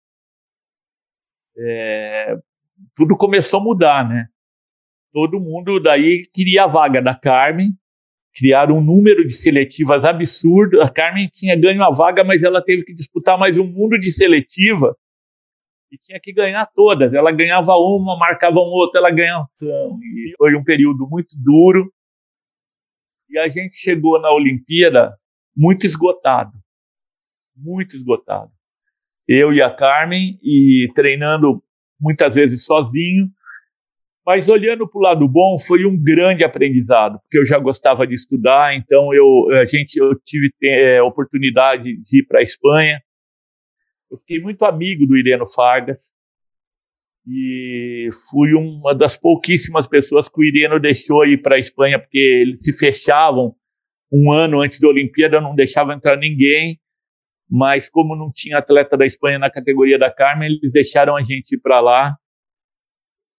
é, tudo começou a mudar, né? Todo mundo daí queria a vaga da Carmen, criaram um número de seletivas absurdo. A Carmen tinha ganho a vaga, mas ela teve que disputar mais um mundo de seletiva e tinha que ganhar todas. Ela ganhava uma, marcava um outro, ela ganhava. E foi um período muito duro. E a gente chegou na Olimpíada muito esgotado. Muito esgotado. Eu e a Carmen, e treinando muitas vezes sozinho, mas olhando para o lado bom, foi um grande aprendizado, porque eu já gostava de estudar, então eu, a gente, eu tive é, oportunidade de ir para a Espanha. Eu fiquei muito amigo do Ireno Fargas e fui uma das pouquíssimas pessoas que o Ireno deixou ir para a Espanha, porque eles se fechavam um ano antes da Olimpíada, não deixava entrar ninguém, mas como não tinha atleta da Espanha na categoria da Carmen, eles deixaram a gente ir para lá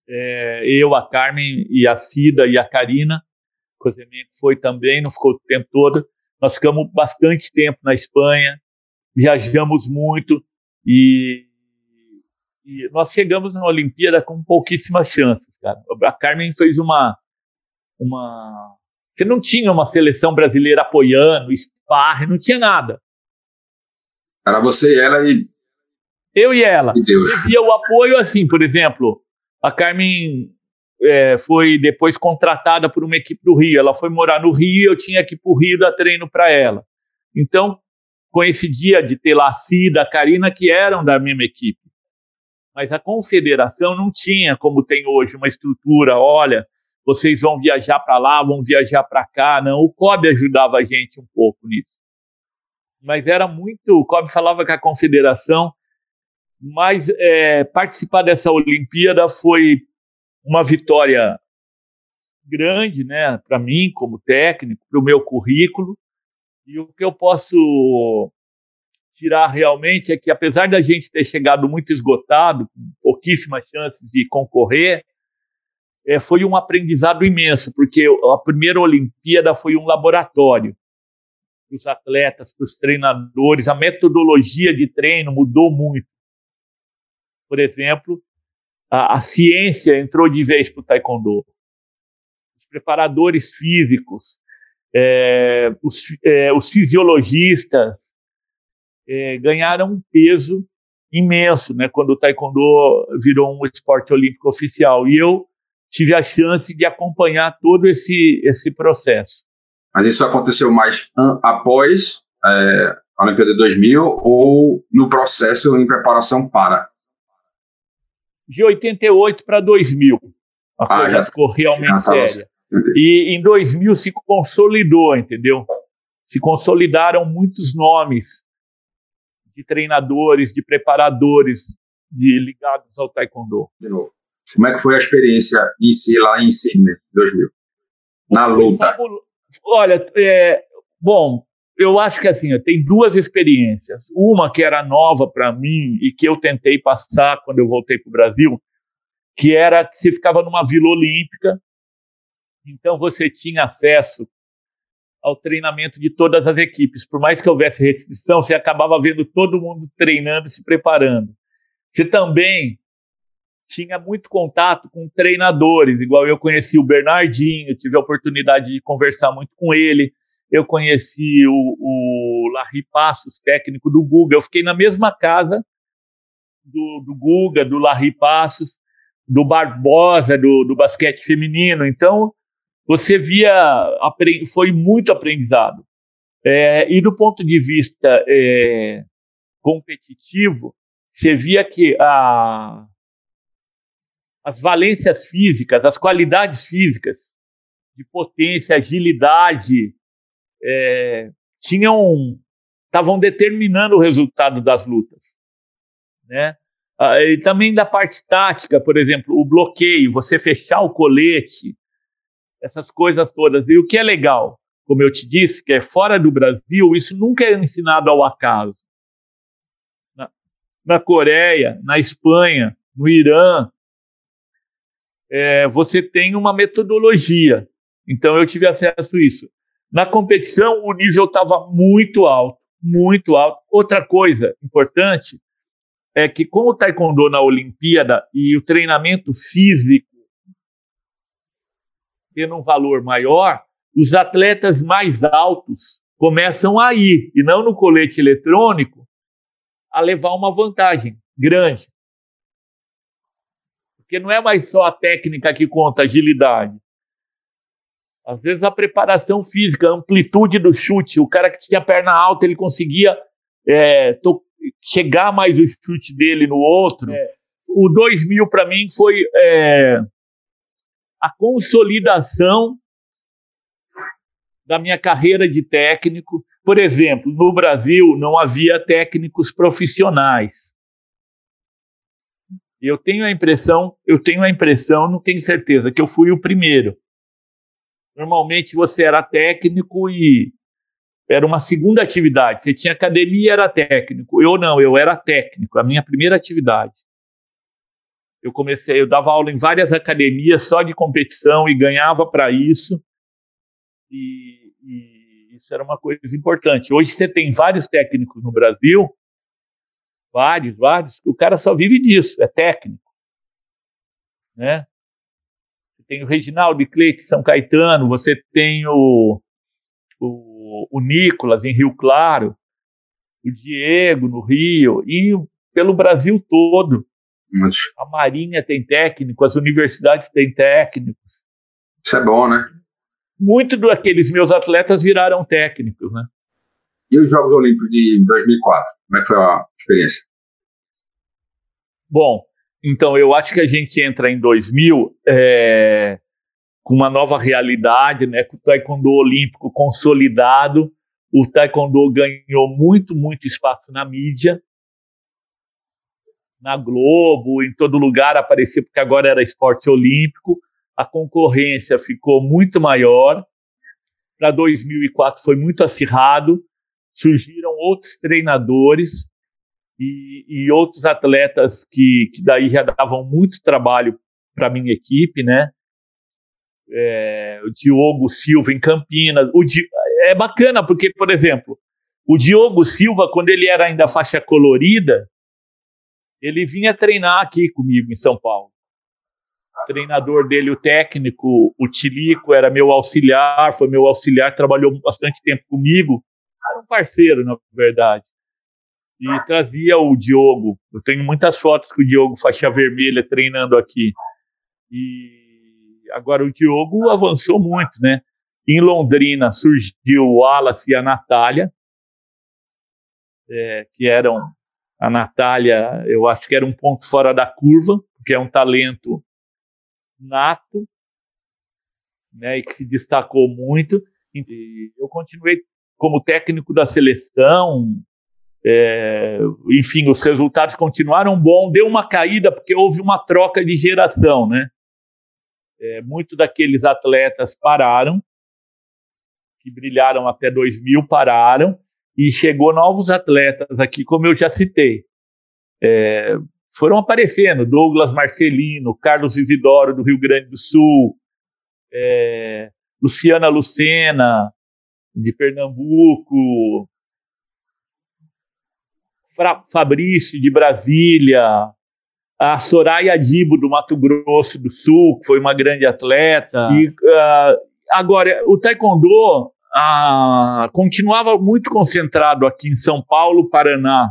é, eu, a Carmen e a Cida e a Karina, foi também, não ficou o tempo todo. Nós ficamos bastante tempo na Espanha, viajamos muito e, e nós chegamos na Olimpíada com pouquíssimas chances, cara. A Carmen fez uma uma você não tinha uma seleção brasileira apoiando, sparring, não tinha nada. Era você e ela e eu e ela. E Deus. E o apoio assim, por exemplo, a Carmen é, foi depois contratada por uma equipe do Rio. Ela foi morar no Rio e eu tinha que ir para o Rio dar treino para ela. Então, coincidia de ter lá a Cida, a Karina, que eram da mesma equipe. Mas a confederação não tinha, como tem hoje, uma estrutura, olha, vocês vão viajar para lá, vão viajar para cá. Não, o COB ajudava a gente um pouco nisso. Mas era muito. O COB falava que a confederação mas é, participar dessa Olimpíada foi uma vitória grande, né, para mim como técnico, para o meu currículo. E o que eu posso tirar realmente é que, apesar da gente ter chegado muito esgotado, com pouquíssimas chances de concorrer, é, foi um aprendizado imenso, porque a primeira Olimpíada foi um laboratório para os atletas, para os treinadores, a metodologia de treino mudou muito por exemplo, a, a ciência entrou de vez para o taekwondo. Os preparadores físicos, é, os, é, os, fisiologistas é, ganharam um peso imenso, né, quando o taekwondo virou um esporte olímpico oficial. E eu tive a chance de acompanhar todo esse esse processo. Mas isso aconteceu mais após é, a Olimpíada de 2000 ou no processo em preparação para? De 88 para 2000. A ah, coisa já, ficou realmente séria. E em 2000 se consolidou, entendeu? Se consolidaram muitos nomes de treinadores, de preparadores de, ligados ao taekwondo. De novo. Como é que foi a experiência em si lá em Sydney, 2000? na luta? Olha, é, bom, eu acho que assim, tem duas experiências. Uma que era nova para mim e que eu tentei passar quando eu voltei para o Brasil, que era que você ficava numa Vila Olímpica, então você tinha acesso ao treinamento de todas as equipes. Por mais que houvesse restrição, você acabava vendo todo mundo treinando, se preparando. Você também tinha muito contato com treinadores, igual eu conheci o Bernardinho, tive a oportunidade de conversar muito com ele. Eu conheci o, o Larry Passos, técnico do Guga. Eu fiquei na mesma casa do, do Guga, do Larry Passos, do Barbosa, do, do basquete feminino. Então, você via, foi muito aprendizado. É, e do ponto de vista é, competitivo, você via que a, as valências físicas, as qualidades físicas de potência, agilidade, é, tinham estavam determinando o resultado das lutas, né? Ah, e também da parte tática, por exemplo, o bloqueio, você fechar o colete, essas coisas todas. E o que é legal, como eu te disse, que é fora do Brasil, isso nunca é ensinado ao acaso. Na, na Coreia, na Espanha, no Irã, é, você tem uma metodologia. Então eu tive acesso a isso. Na competição, o nível estava muito alto, muito alto. Outra coisa importante é que, como o Taekwondo na Olimpíada e o treinamento físico tendo um valor maior, os atletas mais altos começam a ir, e não no colete eletrônico, a levar uma vantagem grande. Porque não é mais só a técnica que conta agilidade. Às vezes a preparação física, a amplitude do chute, o cara que tinha perna alta, ele conseguia é, chegar mais o chute dele no outro. É. O 2000 para mim foi é, a consolidação da minha carreira de técnico. Por exemplo, no Brasil não havia técnicos profissionais. Eu tenho a impressão, eu tenho a impressão, não tenho certeza, que eu fui o primeiro. Normalmente você era técnico e era uma segunda atividade. Você tinha academia e era técnico. Eu não, eu era técnico, a minha primeira atividade. Eu comecei, eu dava aula em várias academias só de competição e ganhava para isso. E, e, isso era uma coisa importante. Hoje você tem vários técnicos no Brasil, vários, vários, o cara só vive disso, é técnico. Né? Tem o Reginaldo de Cleite São Caetano, você tem o, o, o Nicolas em Rio Claro, o Diego no Rio, e pelo Brasil todo. A Marinha tem técnico, as universidades têm técnicos. Isso é bom, né? Muito daqueles meus atletas viraram técnicos, né? E os Jogos Olímpicos de 2004? Como é que foi a experiência? Bom, então eu acho que a gente entra em 2000 é, com uma nova realidade, né? Com o taekwondo olímpico consolidado, o taekwondo ganhou muito, muito espaço na mídia na Globo, em todo lugar aparecia, porque agora era esporte olímpico, a concorrência ficou muito maior. Para 2004 foi muito acirrado, surgiram outros treinadores e, e outros atletas que, que daí já davam muito trabalho para minha equipe, né? É, o Diogo Silva em Campinas. O Di, é bacana porque, por exemplo, o Diogo Silva, quando ele era ainda faixa colorida, ele vinha treinar aqui comigo em São Paulo. O treinador dele, o técnico, o Tilico, era meu auxiliar, foi meu auxiliar, trabalhou bastante tempo comigo. Era um parceiro, na verdade. E trazia o Diogo. Eu tenho muitas fotos com o Diogo faixa vermelha treinando aqui. E agora o Diogo avançou muito, né? Em Londrina surgiu o Wallace e a Natália, é, que eram a Natália, eu acho que era um ponto fora da curva, porque é um talento nato, né, e que se destacou muito. E eu continuei como técnico da seleção, é, enfim, os resultados continuaram bons. Deu uma caída porque houve uma troca de geração, né? É, Muitos daqueles atletas pararam, que brilharam até 2000, pararam, e chegou novos atletas aqui, como eu já citei. É, foram aparecendo Douglas Marcelino, Carlos Isidoro do Rio Grande do Sul, é, Luciana Lucena de Pernambuco, Fra Fabrício de Brasília, a Soraya Dibo do Mato Grosso do Sul, que foi uma grande atleta. E uh, agora o taekwondo uh, continuava muito concentrado aqui em São Paulo, Paraná,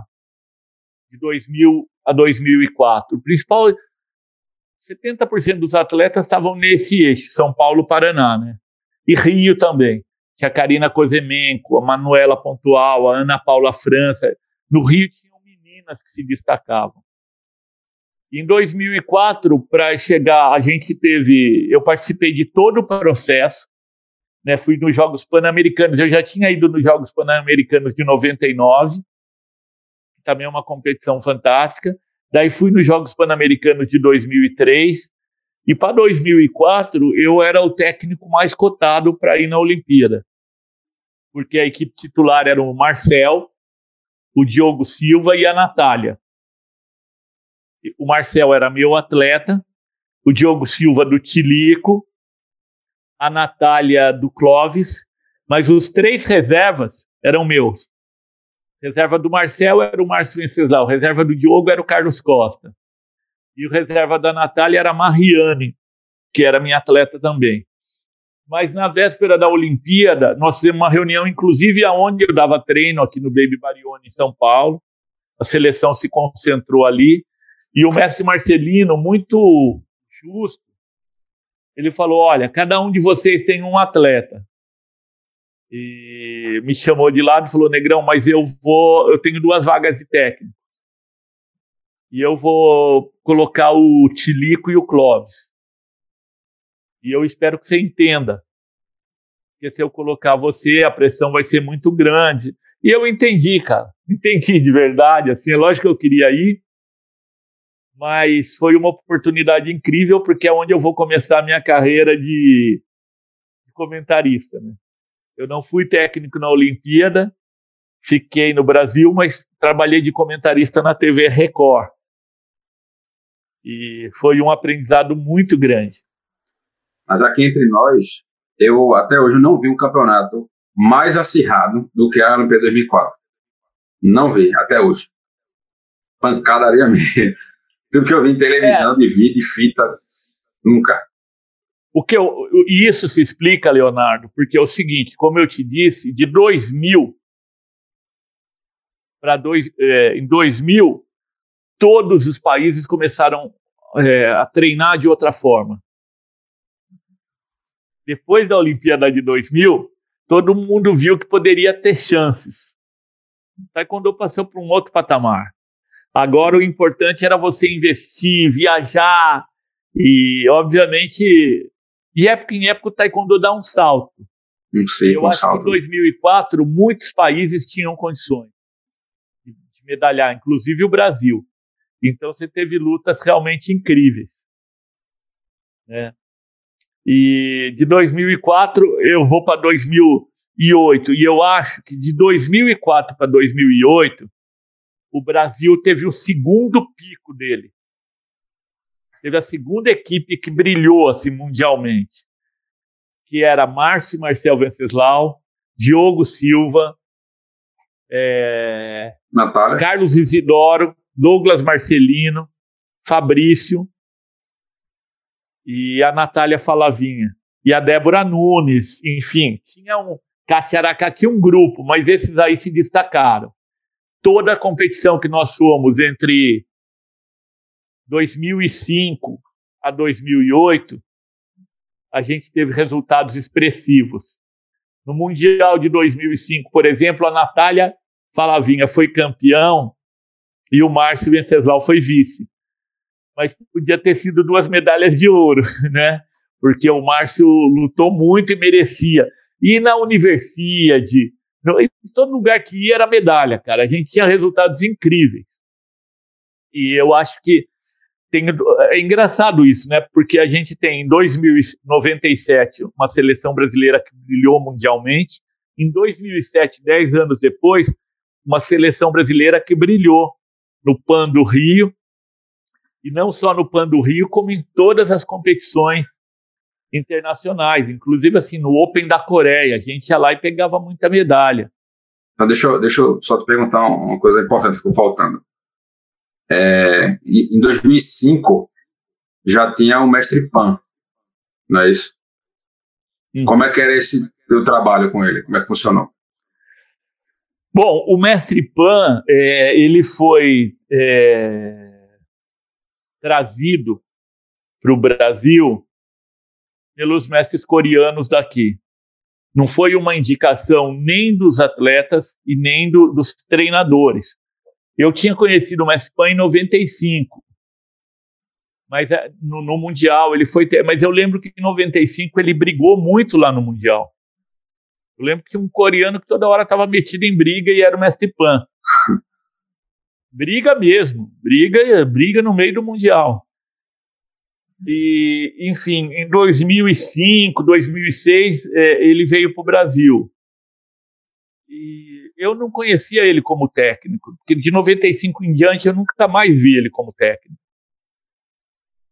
de 2000 a 2004. O principal 70% dos atletas estavam nesse eixo, São Paulo, Paraná, né? E Rio também. Tinha a Karina Kozemenko, a Manuela Pontual, a Ana Paula França. No Rio tinham meninas que se destacavam. Em 2004, para chegar, a gente teve, eu participei de todo o processo, né? Fui nos Jogos Pan-Americanos, eu já tinha ido nos Jogos Pan-Americanos de 99, também é uma competição fantástica. Daí fui nos Jogos Pan-Americanos de 2003 e para 2004 eu era o técnico mais cotado para ir na Olimpíada, porque a equipe titular era o Marcel, o Diogo Silva e a Natália. O Marcel era meu atleta, o Diogo Silva do Tilico, a Natália do Clóvis, mas os três reservas eram meus. Reserva do Marcel era o Márcio Venceslau, reserva do Diogo era o Carlos Costa. E o reserva da Natália era a Mariane, que era minha atleta também. Mas na véspera da Olimpíada, nós fizemos uma reunião, inclusive aonde eu dava treino aqui no Baby Barione, em São Paulo. A seleção se concentrou ali. E o mestre Marcelino, muito justo, ele falou: olha, cada um de vocês tem um atleta e me chamou de lado e falou: Negrão, mas eu vou, eu tenho duas vagas de técnico. E eu vou colocar o Tilico e o Clóvis. E eu espero que você entenda. Porque se eu colocar você, a pressão vai ser muito grande. E eu entendi, cara. Entendi de verdade. Assim, é lógico que eu queria ir, mas foi uma oportunidade incrível, porque é onde eu vou começar a minha carreira de, comentarista. Né? Eu não fui técnico na Olimpíada, fiquei no Brasil, mas trabalhei de comentarista na TV Record. E foi um aprendizado muito grande. Mas aqui entre nós, eu até hoje não vi um campeonato mais acirrado do que a Olimpíada 2004. Não vi, até hoje. Pancadaria *laughs* mesmo. Tudo que eu vi em televisão, é. de vídeo, de fita, nunca. O que eu, isso se explica, Leonardo, porque é o seguinte, como eu te disse, de 2000 para dois, é, em 2000, todos os países começaram é, a treinar de outra forma. Depois da Olimpíada de 2000, todo mundo viu que poderia ter chances. Taekwondo passou para um outro patamar. Agora o importante era você investir, viajar e, obviamente, de época em época o taekwondo dá um salto. Não sei, Eu acho salto. que em 2004 muitos países tinham condições de medalhar, inclusive o Brasil. Então você teve lutas realmente incríveis. Né? E de 2004 eu vou para 2008 e eu acho que de 2004 para 2008 o Brasil teve o segundo pico dele. Teve a segunda equipe que brilhou assim mundialmente, que era Márcio Marcel Venceslau, Diogo Silva, é, Carlos Isidoro, Douglas Marcelino, Fabrício e a Natália Falavinha e a Débora Nunes, enfim, tinha um Catiaracá tinha um grupo, mas esses aí se destacaram. Toda a competição que nós fomos entre 2005 a 2008, a gente teve resultados expressivos. No Mundial de 2005, por exemplo, a Natália Falavinha foi campeão e o Márcio Venceslau foi vice. Mas podia ter sido duas medalhas de ouro, *laughs* né? Porque o Márcio lutou muito e merecia. E na Universidade, em todo lugar que ia era medalha, cara. A gente tinha resultados incríveis. E eu acho que tem, é engraçado isso, né? Porque a gente tem em 2097 uma seleção brasileira que brilhou mundialmente, em 2007, dez anos depois, uma seleção brasileira que brilhou no PAN do Rio, e não só no PAN do Rio, como em todas as competições internacionais, inclusive assim no Open da Coreia, a gente ia lá e pegava muita medalha. Então deixa eu, deixa eu só te perguntar uma coisa importante que ficou faltando. É, em 2005 já tinha o mestre Pan, não é isso? Hum. Como é que era esse teu trabalho com ele? Como é que funcionou? Bom, o mestre Pan é, ele foi é, trazido para o Brasil pelos mestres coreanos daqui. Não foi uma indicação nem dos atletas e nem do, dos treinadores. Eu tinha conhecido o mestre Pan em 95, mas é, no, no, Mundial ele foi. Mas eu lembro que em 95 ele brigou muito lá no Mundial. Eu lembro que um coreano que toda hora estava metido em briga e era o mestre Pan. Briga mesmo, briga, briga no meio do Mundial. E, enfim, em 2005, 2006, é, ele veio para o Brasil. E eu não conhecia ele como técnico, porque de 95 em diante eu nunca mais vi ele como técnico.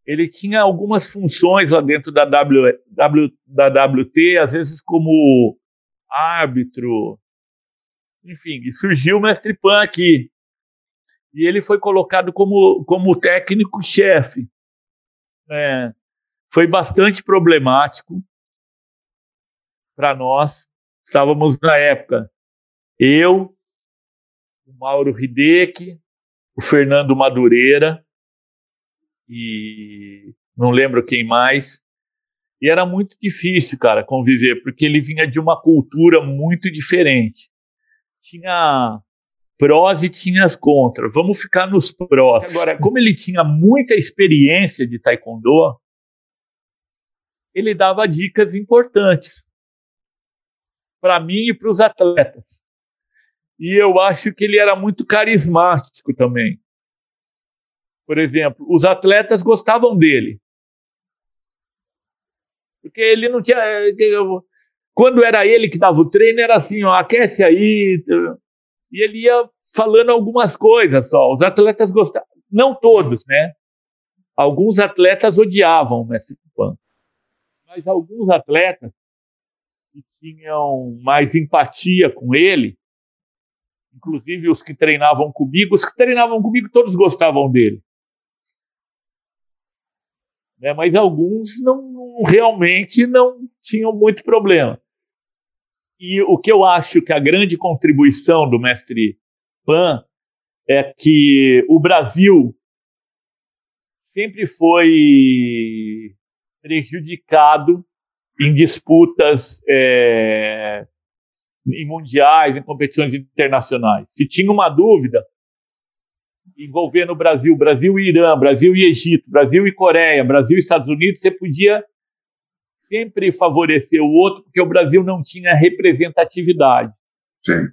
Ele tinha algumas funções lá dentro da, w, w, da WT, às vezes como árbitro, enfim, e surgiu o Mestre Pan aqui. E ele foi colocado como, como técnico-chefe. É, foi bastante problemático para nós. Estávamos na época, eu, o Mauro Hideki, o Fernando Madureira e não lembro quem mais. E era muito difícil, cara, conviver, porque ele vinha de uma cultura muito diferente. Tinha prós e tinha as contras. Vamos ficar nos prós. Agora, como ele tinha muita experiência de taekwondo, ele dava dicas importantes para mim e para os atletas. E eu acho que ele era muito carismático também. Por exemplo, os atletas gostavam dele. Porque ele não tinha. Quando era ele que dava o treino, era assim: ó, aquece aí. E ele ia falando algumas coisas só. Os atletas gostavam. Não todos, né? Alguns atletas odiavam o mestre Pan. Mas alguns atletas que tinham mais empatia com ele, inclusive os que treinavam comigo, os que treinavam comigo todos gostavam dele né? mas alguns não realmente não tinham muito problema. E o que eu acho que a grande contribuição do mestre Pan é que o Brasil sempre foi prejudicado em disputas é, em mundiais, em competições internacionais. Se tinha uma dúvida, envolvendo o Brasil, Brasil e Irã, Brasil e Egito, Brasil e Coreia, Brasil e Estados Unidos, você podia sempre favorecer o outro, porque o Brasil não tinha representatividade. Sim.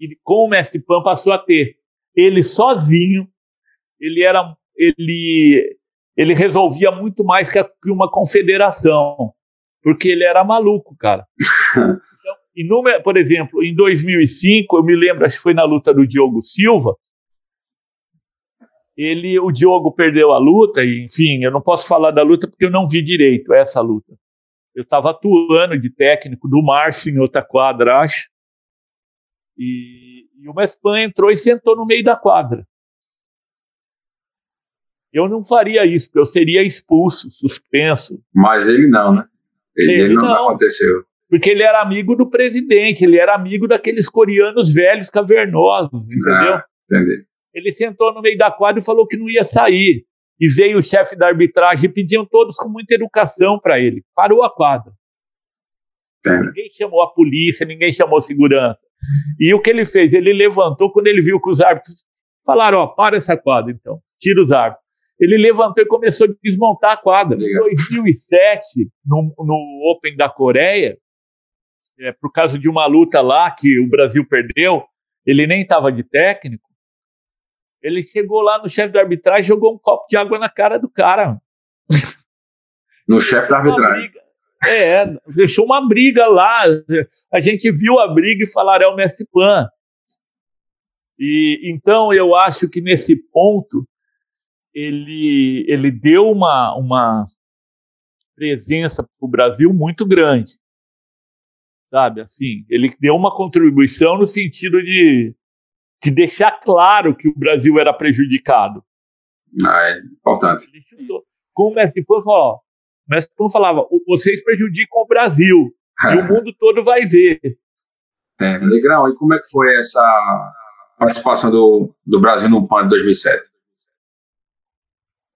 E com o Mestre Pan passou a ter. Ele sozinho, ele era, ele, ele resolvia muito mais que uma confederação, porque ele era maluco, cara. *laughs* Então, por exemplo, em 2005, eu me lembro, acho que foi na luta do Diogo Silva, ele, o Diogo perdeu a luta, e, enfim, eu não posso falar da luta porque eu não vi direito essa luta. Eu estava atuando de técnico do Márcio em outra quadra, acho. E, e o Mespan entrou e sentou no meio da quadra. Eu não faria isso, porque eu seria expulso, suspenso. Mas ele não, né? Ele, ele não, não aconteceu. Porque ele era amigo do presidente, ele era amigo daqueles coreanos velhos cavernosos, entendeu? Ah, entendi. Ele sentou no meio da quadra e falou que não ia sair. E veio o chefe da arbitragem e pediam todos com muita educação para ele. Parou a quadra. É. Ninguém chamou a polícia, ninguém chamou a segurança. E o que ele fez? Ele levantou quando ele viu que os árbitros falaram: Ó, para essa quadra então, tira os árbitros. Ele levantou e começou a desmontar a quadra. Em 2007, no, no Open da Coreia, é, por causa de uma luta lá que o Brasil perdeu, ele nem estava de técnico Ele chegou lá no chefe da arbitragem, jogou um copo de água na cara do cara. No chefe da arbitragem. É, deixou uma briga lá. A gente viu a briga e falaram é o Messi Pan. E então eu acho que nesse ponto ele ele deu uma uma presença para o Brasil muito grande, sabe? Assim, ele deu uma contribuição no sentido de, de deixar claro que o Brasil era prejudicado. Ah, é importante. Como o Messi Pan falou, o Messi Pan falava, vocês prejudicam o Brasil e o mundo todo vai ver. É, legal. E como é que foi essa participação do, do Brasil no PAN de 2007?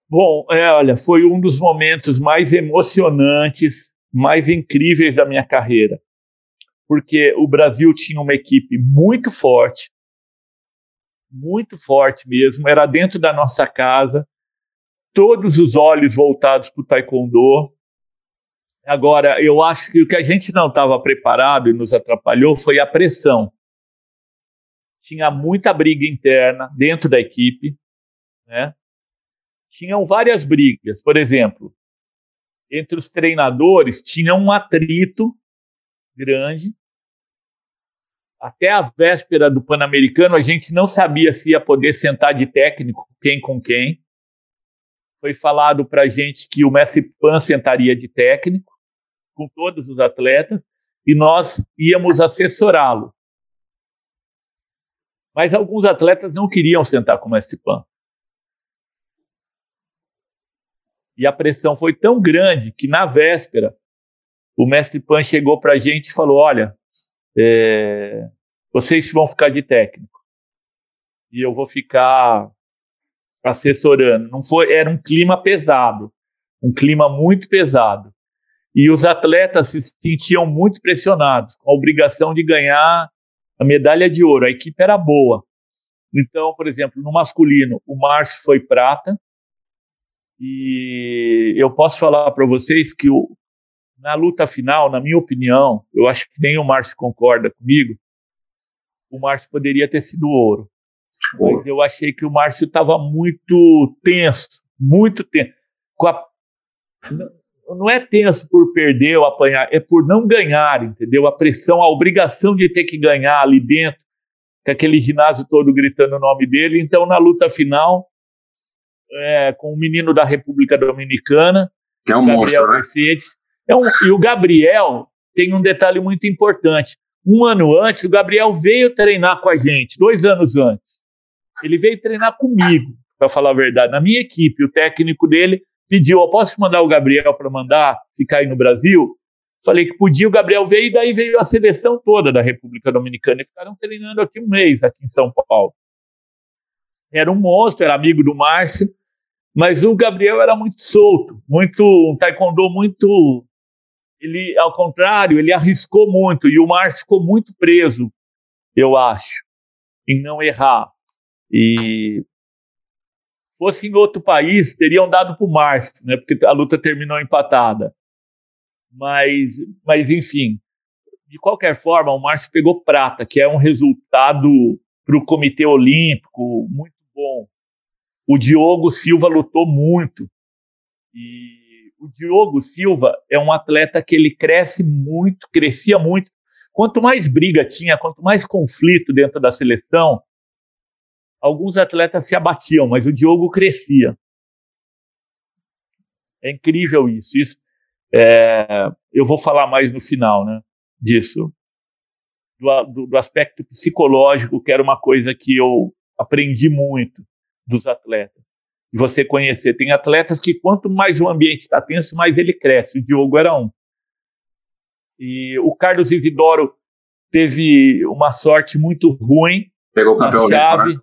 Bom, é, olha, foi um dos momentos mais emocionantes, mais incríveis da minha carreira. Porque o Brasil tinha uma equipe muito forte, muito forte mesmo, era dentro da nossa casa, todos os olhos voltados para o Taekwondo. Agora, eu acho que o que a gente não estava preparado e nos atrapalhou foi a pressão. Tinha muita briga interna dentro da equipe, né? tinham várias brigas. Por exemplo, entre os treinadores tinha um atrito grande. Até a véspera do Pan-Americano, a gente não sabia se ia poder sentar de técnico, quem com quem. Foi falado para a gente que o Messi Pan sentaria de técnico com todos os atletas e nós íamos assessorá-lo. Mas alguns atletas não queriam sentar com o Messi Pan. E a pressão foi tão grande que na véspera o mestre Pan chegou para a gente e falou: Olha, é, vocês vão ficar de técnico e eu vou ficar assessorando. Não foi, era um clima pesado, um clima muito pesado. E os atletas se sentiam muito pressionados, com a obrigação de ganhar a medalha de ouro. A equipe era boa. Então, por exemplo, no masculino, o Márcio foi prata, e eu posso falar para vocês que o, na luta final, na minha opinião, eu acho que nem o Márcio concorda comigo, o Márcio poderia ter sido ouro. Mas eu achei que o Márcio estava muito tenso, muito tenso. A, não é tenso por perder ou apanhar, é por não ganhar, entendeu? A pressão, a obrigação de ter que ganhar ali dentro, com aquele ginásio todo gritando o nome dele. Então, na luta final, é, com o menino da República Dominicana, que é um Gabriel monstro, né? Mercedes. É e o Gabriel tem um detalhe muito importante. Um ano antes, o Gabriel veio treinar com a gente, dois anos antes. Ele veio treinar comigo, para falar a verdade, na minha equipe. O técnico dele pediu: eu posso mandar o Gabriel para mandar ficar aí no Brasil? Falei que podia, o Gabriel veio e daí veio a seleção toda da República Dominicana e ficaram treinando aqui um mês, aqui em São Paulo. Era um monstro, era amigo do Márcio. Mas o Gabriel era muito solto, muito um taekwondo muito ele ao contrário, ele arriscou muito e o Márcio ficou muito preso, eu acho, em não errar. E fosse em outro país, teriam dado para o Márcio, né? Porque a luta terminou empatada. Mas, mas enfim, de qualquer forma, o Márcio pegou prata, que é um resultado para o Comitê Olímpico muito bom. O Diogo Silva lutou muito. E o Diogo Silva é um atleta que ele cresce muito, crescia muito. Quanto mais briga tinha, quanto mais conflito dentro da seleção, alguns atletas se abatiam, mas o Diogo crescia. É incrível isso. isso é, eu vou falar mais no final né, disso. Do, do, do aspecto psicológico, que era uma coisa que eu aprendi muito dos atletas. E você conhecer. Tem atletas que quanto mais o ambiente está tenso, mais ele cresce. O Diogo era um. E o Carlos Isidoro teve uma sorte muito ruim. Pegou o campeão chave. Né?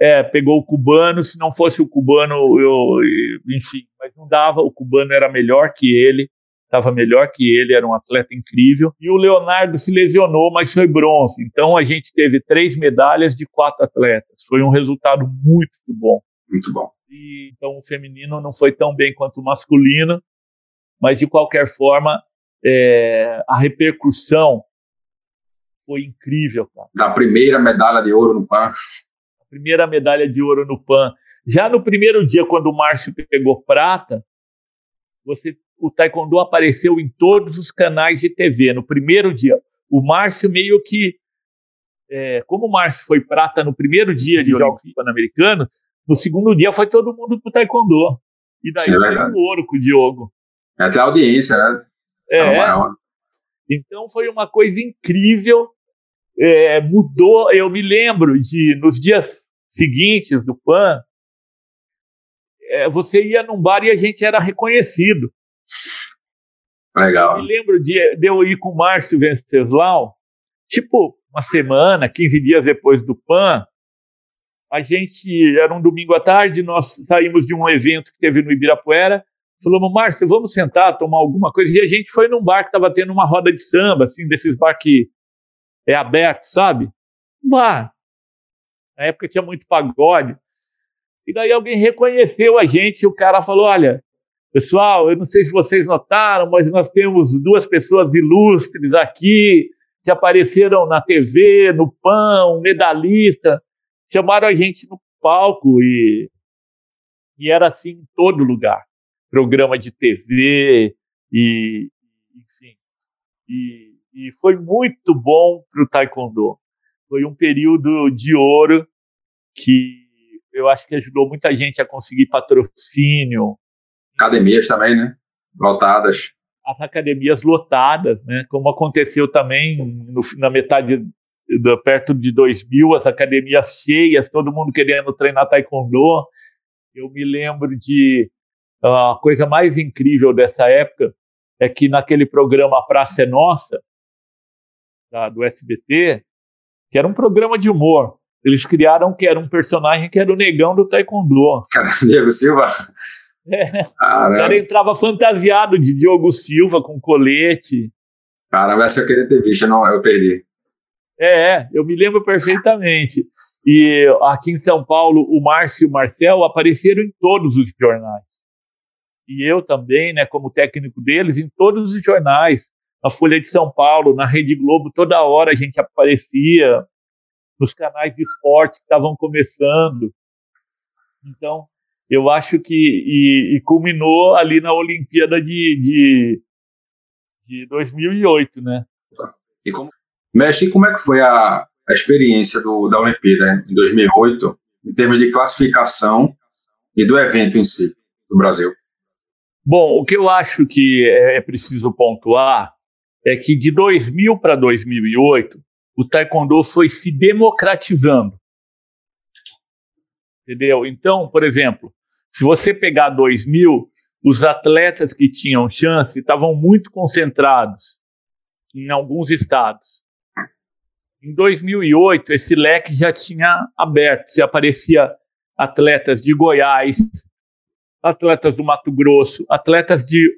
É, pegou o cubano. Se não fosse o cubano, eu, enfim, mas não dava. O cubano era melhor que ele, estava melhor que ele, era um atleta incrível. E o Leonardo se lesionou, mas foi bronze. Então a gente teve três medalhas de quatro atletas. Foi um resultado muito bom. Muito bom. E, então o feminino não foi tão bem quanto o masculino, mas de qualquer forma é, a repercussão foi incrível. Cara. Da primeira medalha de ouro no PAN. primeira medalha de ouro no PAN. Já no primeiro dia, quando o Márcio pegou prata, você, o taekwondo apareceu em todos os canais de TV no primeiro dia. O Márcio meio que, é, como o Márcio foi prata no primeiro dia de Jogos Pan-Americanos, no segundo dia foi todo mundo pro taekwondo. E daí Sim, é o ouro com o Diogo. É até a audiência, né? É. é então foi uma coisa incrível. É, mudou. Eu me lembro de, nos dias seguintes do PAN, é, você ia num bar e a gente era reconhecido. Legal. Eu me lembro de, de eu ir com o Márcio Venceslau, tipo uma semana, 15 dias depois do PAN. A gente, era um domingo à tarde, nós saímos de um evento que teve no Ibirapuera. Falamos, Márcio, vamos sentar, tomar alguma coisa. E a gente foi num bar que estava tendo uma roda de samba, assim, desses bar que é aberto, sabe? Um bar. Na época tinha muito pagode. E daí alguém reconheceu a gente e o cara falou: Olha, pessoal, eu não sei se vocês notaram, mas nós temos duas pessoas ilustres aqui que apareceram na TV, no um medalhista. Chamaram a gente no palco e, e era assim em todo lugar programa de TV e, enfim. E, e foi muito bom para o Taekwondo. Foi um período de ouro que eu acho que ajudou muita gente a conseguir patrocínio. Academias também, né? Lotadas. As academias lotadas, né? Como aconteceu também no, na metade perto de 2000, as academias cheias, todo mundo querendo treinar taekwondo. Eu me lembro de a coisa mais incrível dessa época é que naquele programa Praça é Nossa, da, do SBT, que era um programa de humor, eles criaram que era um personagem que era o negão do Taekwondo. Cara, *laughs* Diego Silva? É. O cara entrava fantasiado de Diogo Silva com colete. Caramba, essa eu queria ter visto, não, eu perdi. É, é, eu me lembro perfeitamente. E aqui em São Paulo, o Márcio e o Marcel apareceram em todos os jornais. E eu também, né, como técnico deles, em todos os jornais. Na Folha de São Paulo, na Rede Globo, toda hora a gente aparecia nos canais de esporte que estavam começando. Então, eu acho que e, e culminou ali na Olimpíada de, de, de 2008, né? E como, Mestre, como é que foi a, a experiência do, da Olimpíada em 2008, em termos de classificação e do evento em si, do Brasil? Bom, o que eu acho que é, é preciso pontuar é que de 2000 para 2008, o taekwondo foi se democratizando. Entendeu? Então, por exemplo, se você pegar 2000, os atletas que tinham chance estavam muito concentrados em alguns estados. Em 2008, esse leque já tinha aberto, se aparecia atletas de Goiás, atletas do Mato Grosso, atletas de,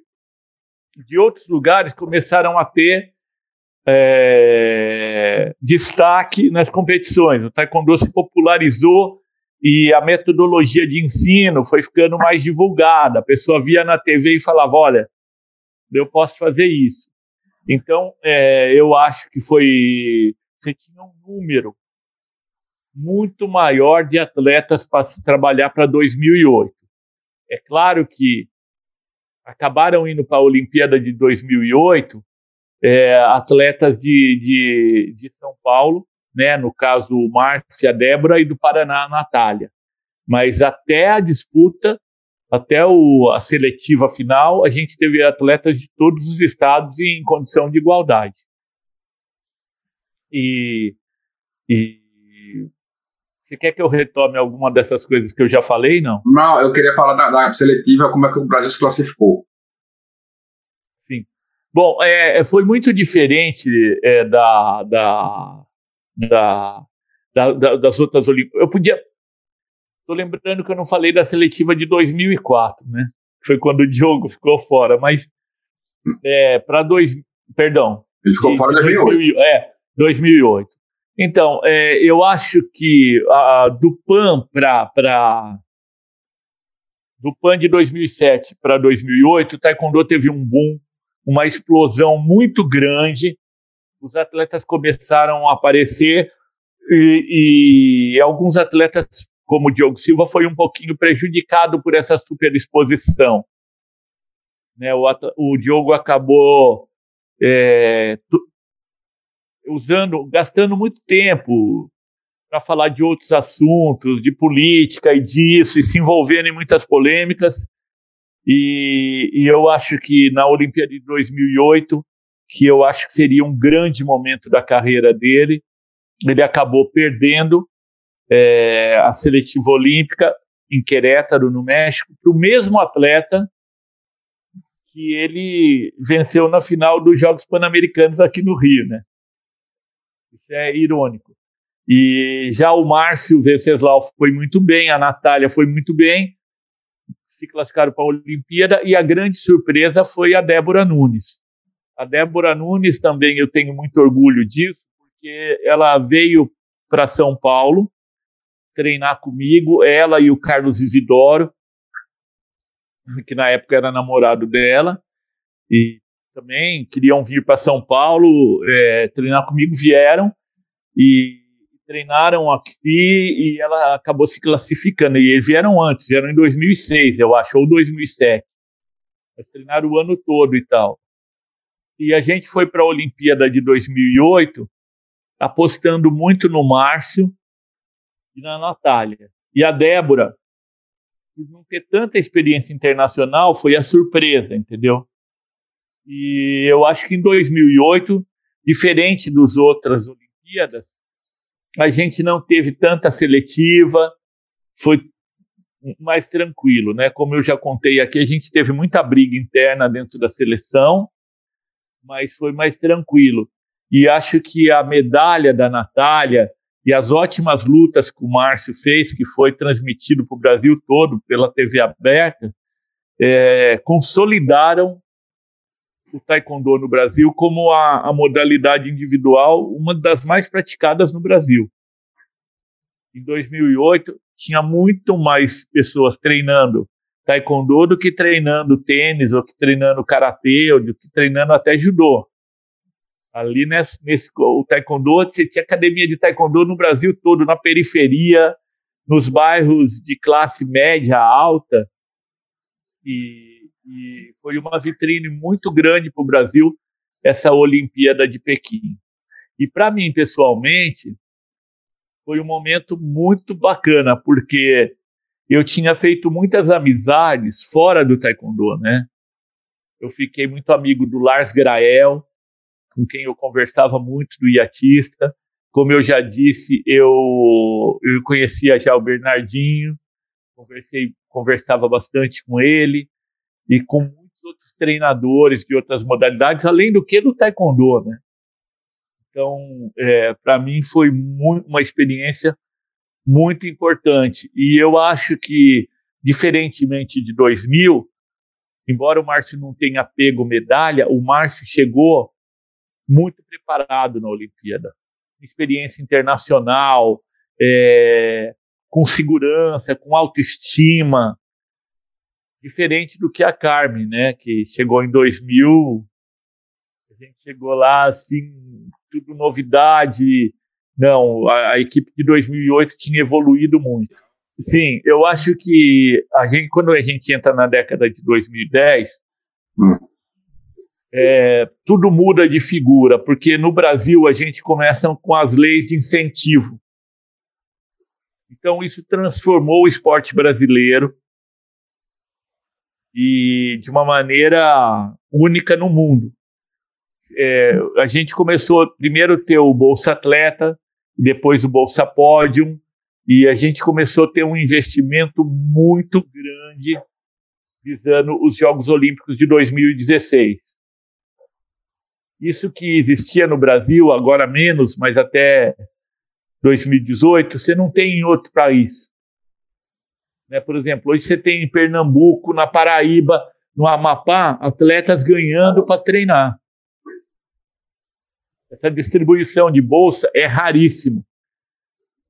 de outros lugares começaram a ter é, destaque nas competições. O taekwondo se popularizou e a metodologia de ensino foi ficando mais divulgada. A pessoa via na TV e falava: olha, eu posso fazer isso. Então, é, eu acho que foi. Você tinha um número muito maior de atletas para trabalhar para 2008. É claro que acabaram indo para a Olimpíada de 2008 é, atletas de, de, de São Paulo, né, no caso o Márcio e a Débora, e do Paraná Natália. Mas até a disputa, até o, a seletiva final, a gente teve atletas de todos os estados em condição de igualdade. E, e você quer que eu retome alguma dessas coisas que eu já falei, não? Não, eu queria falar da, da seletiva, como é que o Brasil se classificou. Bom, é, é, foi muito diferente é, da, da, da, da, das outras Olimpíadas. Eu podia. Estou lembrando que eu não falei da seletiva de 2004, né? Foi quando o Diogo ficou fora, mas é, para dois. Perdão. Ele ficou fora em 2008. É, 2008. Então, é, eu acho que a, do PAN para. Do PAN de 2007 para 2008, o Taekwondo teve um boom uma explosão muito grande. Os atletas começaram a aparecer. e, e alguns atletas, como o Diogo Silva, foi um pouquinho prejudicado por essa superexposição. Né, o, o Diogo acabou é, usando, gastando muito tempo para falar de outros assuntos, de política e disso, e se envolvendo em muitas polêmicas. E, e eu acho que na Olimpíada de 2008, que eu acho que seria um grande momento da carreira dele, ele acabou perdendo é, a seletiva olímpica em Querétaro, no México, para o mesmo atleta que ele venceu na final dos Jogos Pan-Americanos aqui no Rio, né? É irônico. E já o Márcio Venceslau foi muito bem, a Natália foi muito bem, se classificaram para a Olimpíada, e a grande surpresa foi a Débora Nunes. A Débora Nunes também eu tenho muito orgulho disso, porque ela veio para São Paulo treinar comigo, ela e o Carlos Isidoro, que na época era namorado dela, e também queriam vir para São Paulo é, treinar comigo, vieram e treinaram aqui e ela acabou se classificando. E eles vieram antes, vieram em 2006, eu acho, ou 2007. Eles treinaram o ano todo e tal. E a gente foi para a Olimpíada de 2008 apostando muito no Márcio e na Natália. E a Débora, por não ter tanta experiência internacional, foi a surpresa, entendeu? E eu acho que em 2008, diferente dos outras Olimpíadas, a gente não teve tanta seletiva, foi mais tranquilo, né? Como eu já contei aqui, a gente teve muita briga interna dentro da seleção, mas foi mais tranquilo. E acho que a medalha da Natália e as ótimas lutas que o Márcio fez, que foi transmitido para o Brasil todo pela TV aberta, é, consolidaram o taekwondo no Brasil como a, a, modalidade individual, uma das mais praticadas no Brasil. Em 2008, tinha muito mais pessoas treinando taekwondo do que treinando tênis, ou que treinando karatê, ou do que treinando até judô. Ali nesse, nesse o taekwondo, você tinha academia de taekwondo no Brasil todo, na periferia, nos bairros de classe média alta. E, e foi uma vitrine muito grande para o Brasil essa Olimpíada de Pequim. E para mim, pessoalmente, foi um momento muito bacana, porque eu tinha feito muitas amizades fora do taekwondo, né? Eu fiquei muito amigo do Lars Grael, com quem eu conversava muito do iatista. Como eu já disse, eu, eu conhecia já o Bernardinho, conversei, conversava bastante com ele e com muitos outros treinadores de outras modalidades, além do que do taekwondo, né? Então, é, para mim foi muito, uma experiência muito importante. E eu acho que, diferentemente de 2000, embora o Márcio não tenha pego medalha, o Márcio chegou muito preparado na Olimpíada. Experiência internacional, é, com segurança, com autoestima, diferente do que a Carmen, né, que chegou em 2000, a gente chegou lá assim, tudo novidade. Não, a, a equipe de 2008 tinha evoluído muito. Sim, eu acho que a gente, quando a gente entra na década de 2010, hum é, tudo muda de figura, porque no Brasil a gente começa com as leis de incentivo. Então isso transformou o esporte brasileiro e de uma maneira única no mundo. É, a gente começou primeiro ter o Bolsa Atleta, depois o Bolsa Pódium, e a gente começou a ter um investimento muito grande visando os Jogos Olímpicos de 2016. Isso que existia no Brasil, agora menos, mas até 2018, você não tem em outro país. Né? Por exemplo, hoje você tem em Pernambuco, na Paraíba, no Amapá, atletas ganhando para treinar. Essa distribuição de bolsa é raríssimo.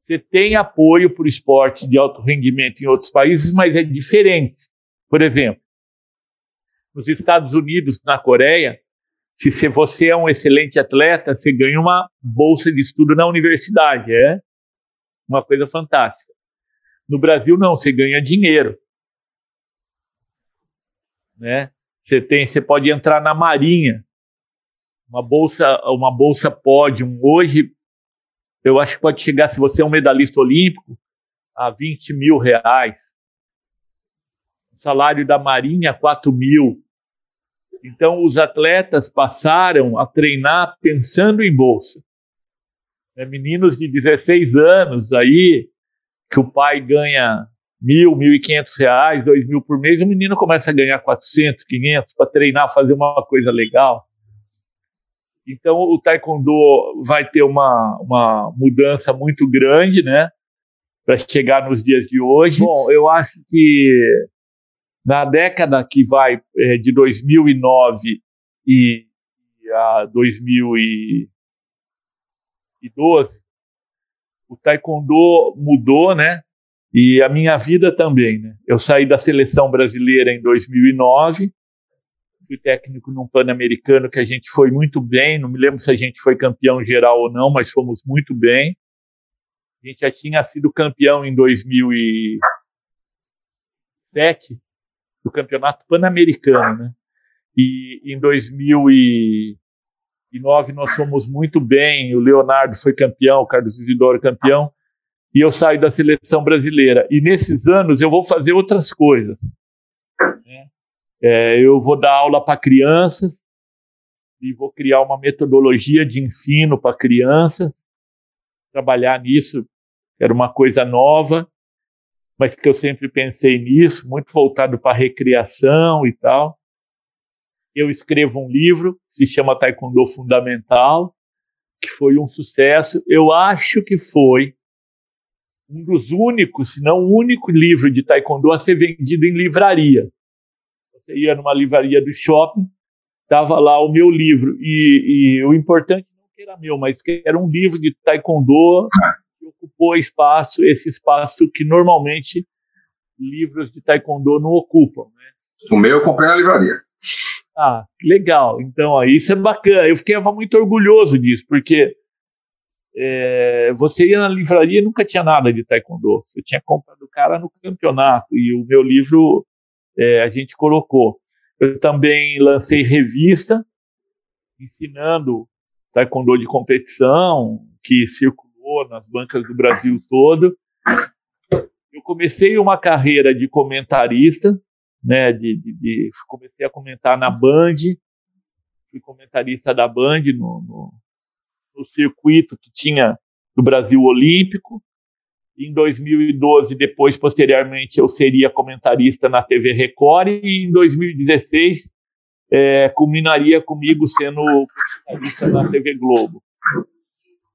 Você tem apoio para o esporte de alto rendimento em outros países, mas é diferente. Por exemplo, nos Estados Unidos, na Coreia, se você é um excelente atleta, você ganha uma bolsa de estudo na universidade, é? uma coisa fantástica. No Brasil não, você ganha dinheiro, né? Você tem, você pode entrar na Marinha, uma bolsa, uma bolsa Pódium. Hoje, eu acho que pode chegar, se você é um medalhista olímpico, a 20 mil reais. O salário da Marinha, 4 mil. Então, os atletas passaram a treinar pensando em bolsa. É, meninos de 16 anos aí, que o pai ganha mil, mil e quinhentos reais, dois mil por mês, o menino começa a ganhar 400, 500 para treinar, fazer uma coisa legal. Então, o taekwondo vai ter uma, uma mudança muito grande, né? Para chegar nos dias de hoje. Bom, eu acho que na década que vai é, de 2009 e a 2012, o taekwondo mudou, né? E a minha vida também, né? Eu saí da seleção brasileira em 2009, fui técnico num Pan-Americano que a gente foi muito bem, não me lembro se a gente foi campeão geral ou não, mas fomos muito bem. A gente já tinha sido campeão em 2007 do Campeonato Pan-Americano, né? E em 2009 nós fomos muito bem, o Leonardo foi campeão, o Carlos Isidoro campeão, e eu saio da seleção brasileira. E nesses anos eu vou fazer outras coisas. Né? É, eu vou dar aula para crianças e vou criar uma metodologia de ensino para crianças, trabalhar nisso, era uma coisa nova mas que eu sempre pensei nisso, muito voltado para recreação e tal. Eu escrevo um livro que se chama Taekwondo Fundamental, que foi um sucesso. Eu acho que foi um dos únicos, se não o único livro de Taekwondo a ser vendido em livraria. Você ia numa livraria do shopping, estava lá o meu livro. E, e o importante não que era meu, mas que era um livro de Taekwondo ocupou espaço, esse espaço que normalmente livros de taekwondo não ocupam. Né? O meu eu comprei na livraria. Ah, legal. Então, ó, isso é bacana. Eu fiquei muito orgulhoso disso, porque é, você ia na livraria e nunca tinha nada de taekwondo. Você tinha comprado o cara no campeonato e o meu livro é, a gente colocou. Eu também lancei revista ensinando taekwondo de competição, que circulou nas bancas do Brasil todo. Eu comecei uma carreira de comentarista, né, de, de, de comecei a comentar na Band, fui comentarista da Band no, no, no circuito que tinha do Brasil Olímpico. Em 2012, depois, posteriormente, eu seria comentarista na TV Record e em 2016 é, culminaria comigo sendo comentarista na TV Globo.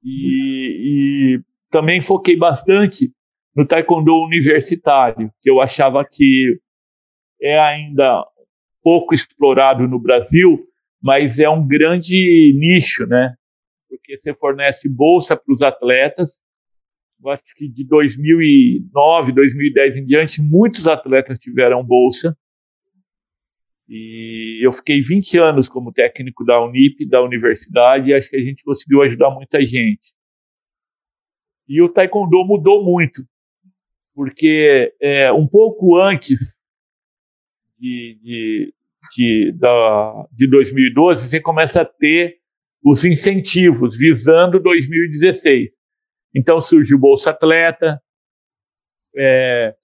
E, e também foquei bastante no taekwondo universitário, que eu achava que é ainda pouco explorado no Brasil, mas é um grande nicho, né? Porque você fornece bolsa para os atletas. Eu acho que de 2009, 2010 em diante, muitos atletas tiveram bolsa. E eu fiquei 20 anos como técnico da Unip, da universidade, e acho que a gente conseguiu ajudar muita gente. E o taekwondo mudou muito, porque é, um pouco antes de, de, de, da, de 2012, você começa a ter os incentivos visando 2016. Então surge o Bolsa Atleta, é,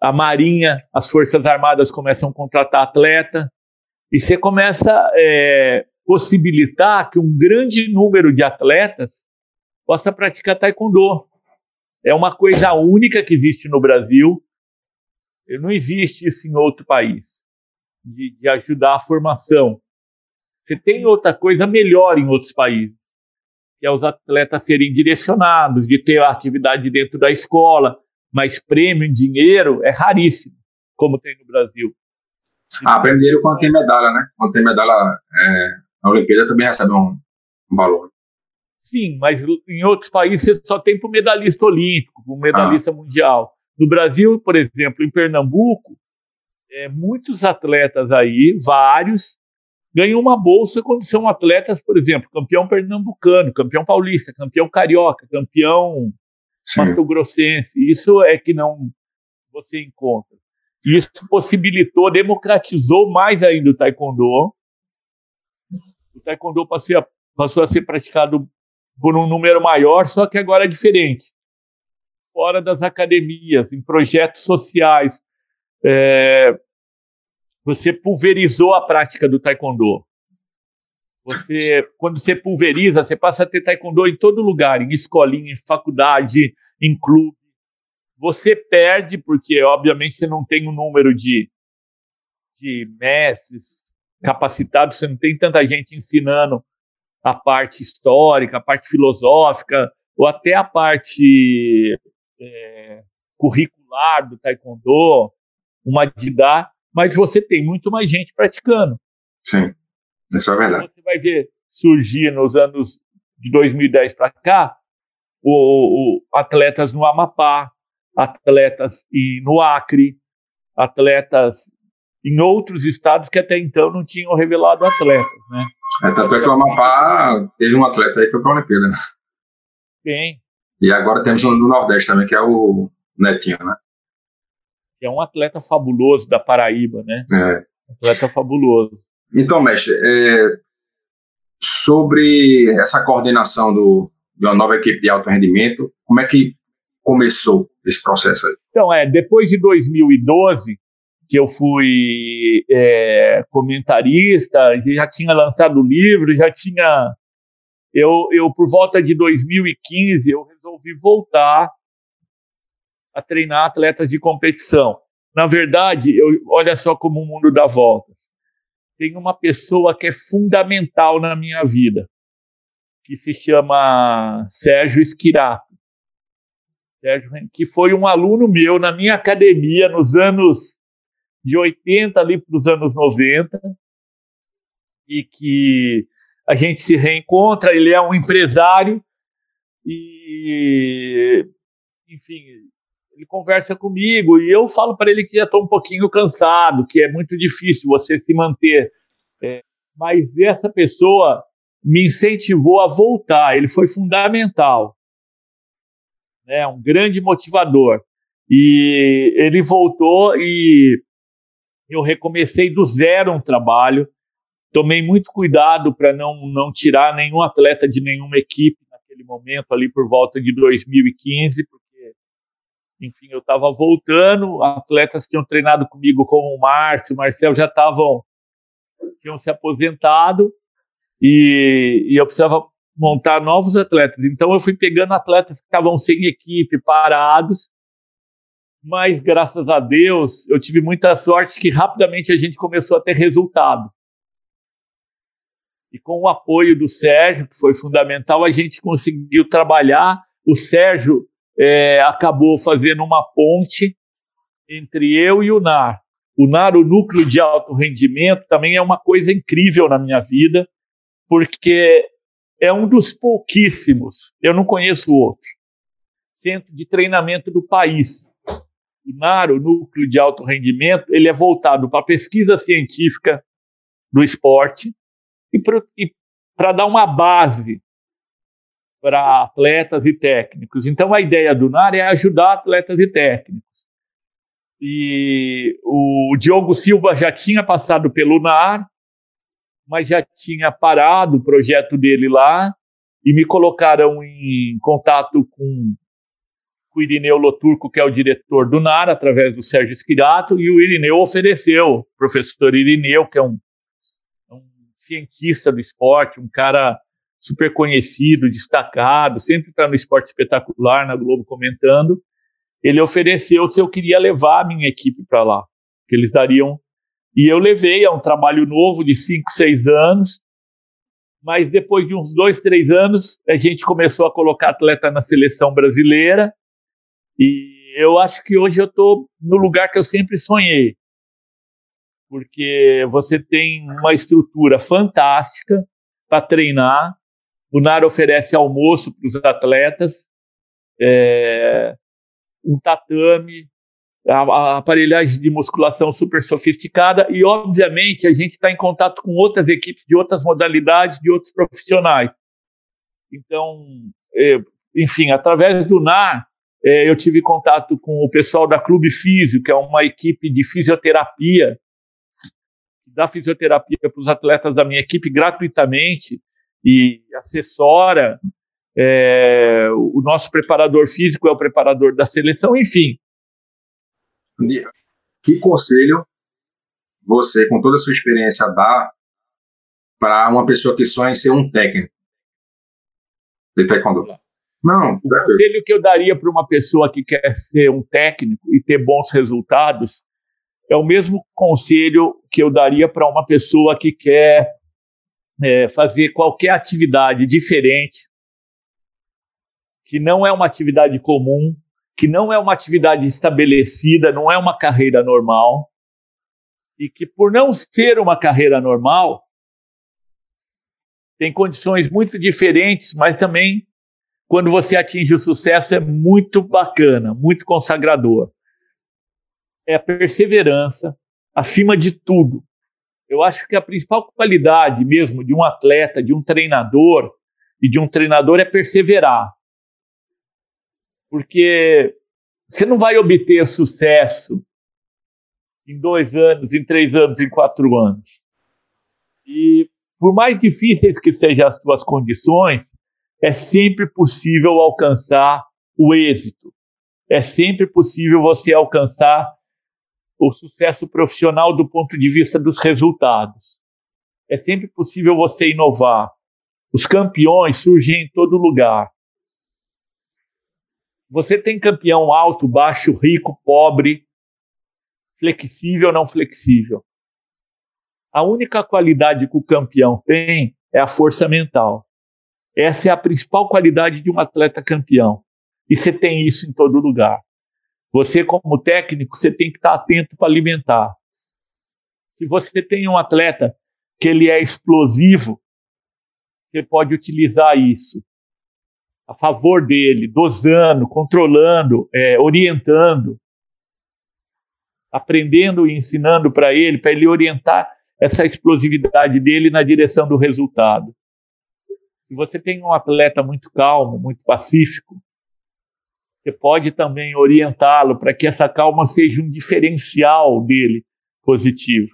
a Marinha, as Forças Armadas começam a contratar atleta, e você começa a é, possibilitar que um grande número de atletas possa praticar taekwondo. É uma coisa única que existe no Brasil, não existe isso em outro país, de, de ajudar a formação. Você tem outra coisa melhor em outros países, que é os atletas serem direcionados, de ter a atividade dentro da escola, mas prêmio em dinheiro é raríssimo, como tem no Brasil. Ah, prêmio dinheiro quando tem medalha, né? Quando tem medalha, é, a Olimpíada também recebe um, um, valor. Sim, mas em outros países você só tem para o medalhista olímpico, para o medalhista ah. mundial. No Brasil, por exemplo, em Pernambuco, é, muitos atletas aí, vários, ganham uma bolsa quando são atletas, por exemplo, campeão pernambucano, campeão paulista, campeão carioca, campeão Mato Grossense. Isso é que não você encontra. Isso possibilitou, democratizou mais ainda o taekwondo. O taekwondo passou a, passou a ser praticado por um número maior, só que agora é diferente. Fora das academias, em projetos sociais. É, você pulverizou a prática do taekwondo. Você, quando você pulveriza, você passa a ter taekwondo em todo lugar, em escolinha, em faculdade, em clube. Você perde porque, obviamente, você não tem um número de, de mestres capacitados, você não tem tanta gente ensinando a parte histórica, a parte filosófica, ou até a parte é, curricular do taekwondo, uma didá, mas você tem muito mais gente praticando. Sim. Isso é verdade. Você vai ver surgir nos anos de 2010 para cá o, o, atletas no Amapá, atletas e no Acre, atletas em outros estados que até então não tinham revelado atletas, né? É, tanto é que o Amapá teve um atleta aí que foi para a Olimpíada? Tem. E agora temos um do Nordeste também, que é o Netinho, né? Que é um atleta fabuloso da Paraíba, né? É. Atleta fabuloso. Então, mestre, é, sobre essa coordenação do, de uma nova equipe de alto rendimento, como é que começou esse processo aí? Então, é, depois de 2012, que eu fui é, comentarista, já tinha lançado o livro, já tinha. Eu, eu, por volta de 2015, eu resolvi voltar a treinar atletas de competição. Na verdade, eu, olha só como o mundo dá voltas tem uma pessoa que é fundamental na minha vida, que se chama Sérgio Esquirato. Sérgio, que foi um aluno meu na minha academia nos anos de 80 ali para os anos 90 e que a gente se reencontra, ele é um empresário e enfim, ele conversa comigo e eu falo para ele que já estou um pouquinho cansado, que é muito difícil você se manter. É, mas essa pessoa me incentivou a voltar, ele foi fundamental, né, um grande motivador. E ele voltou e eu recomecei do zero um trabalho. Tomei muito cuidado para não, não tirar nenhum atleta de nenhuma equipe naquele momento, ali por volta de 2015, enfim, eu estava voltando, atletas que tinham treinado comigo, como o Márcio, o Marcel, já estavam, tinham se aposentado, e, e eu precisava montar novos atletas. Então eu fui pegando atletas que estavam sem equipe, parados, mas graças a Deus eu tive muita sorte que rapidamente a gente começou a ter resultado. E com o apoio do Sérgio, que foi fundamental, a gente conseguiu trabalhar. O Sérgio é, acabou fazendo uma ponte entre eu e o NAR. O NAR, o núcleo de alto rendimento, também é uma coisa incrível na minha vida, porque é um dos pouquíssimos, eu não conheço outro, centro de treinamento do país. O NAR, o núcleo de alto rendimento, ele é voltado para a pesquisa científica do esporte e para dar uma base para atletas e técnicos. Então, a ideia do NAR é ajudar atletas e técnicos. E o Diogo Silva já tinha passado pelo NAR, mas já tinha parado o projeto dele lá e me colocaram em contato com o Irineu Loturco, que é o diretor do NAR, através do Sérgio Esquirato, e o Irineu ofereceu, o professor Irineu, que é um, cientista do esporte, um cara super conhecido, destacado, sempre está no esporte espetacular, na Globo comentando. Ele ofereceu se eu queria levar a minha equipe para lá, que eles dariam. E eu levei a um trabalho novo de cinco, seis anos. Mas depois de uns dois, três anos, a gente começou a colocar atleta na seleção brasileira. E eu acho que hoje eu estou no lugar que eu sempre sonhei. Porque você tem uma estrutura fantástica para treinar, o NAR oferece almoço para os atletas, é, um tatame, a, a aparelhagem de musculação super sofisticada e, obviamente, a gente está em contato com outras equipes de outras modalidades, de outros profissionais. Então, é, enfim, através do NAR, é, eu tive contato com o pessoal da Clube Físio, que é uma equipe de fisioterapia, dá fisioterapia para os atletas da minha equipe gratuitamente e assessora. É, o nosso preparador físico é o preparador da seleção, enfim. Que conselho você, com toda a sua experiência, dá para uma pessoa que sonha em ser um técnico de taekwondo? Não. O conselho que eu daria para uma pessoa que quer ser um técnico e ter bons resultados é o mesmo conselho que eu daria para uma pessoa que quer é, fazer qualquer atividade diferente, que não é uma atividade comum, que não é uma atividade estabelecida, não é uma carreira normal, e que por não ser uma carreira normal, tem condições muito diferentes, mas também quando você atinge o sucesso é muito bacana, muito consagrador. É a perseverança acima de tudo. Eu acho que a principal qualidade mesmo de um atleta, de um treinador e de um treinador é perseverar. Porque você não vai obter sucesso em dois anos, em três anos, em quatro anos. E por mais difíceis que sejam as tuas condições, é sempre possível alcançar o êxito. É sempre possível você alcançar o sucesso profissional do ponto de vista dos resultados. É sempre possível você inovar. Os campeões surgem em todo lugar. Você tem campeão alto, baixo, rico, pobre, flexível não flexível. A única qualidade que o campeão tem é a força mental. Essa é a principal qualidade de um atleta campeão. E você tem isso em todo lugar. Você, como técnico, você tem que estar atento para alimentar. Se você tem um atleta que ele é explosivo, você pode utilizar isso a favor dele, dosando, controlando, é, orientando aprendendo e ensinando para ele, para ele orientar essa explosividade dele na direção do resultado. Se você tem um atleta muito calmo, muito pacífico, você pode também orientá-lo para que essa calma seja um diferencial dele positivo.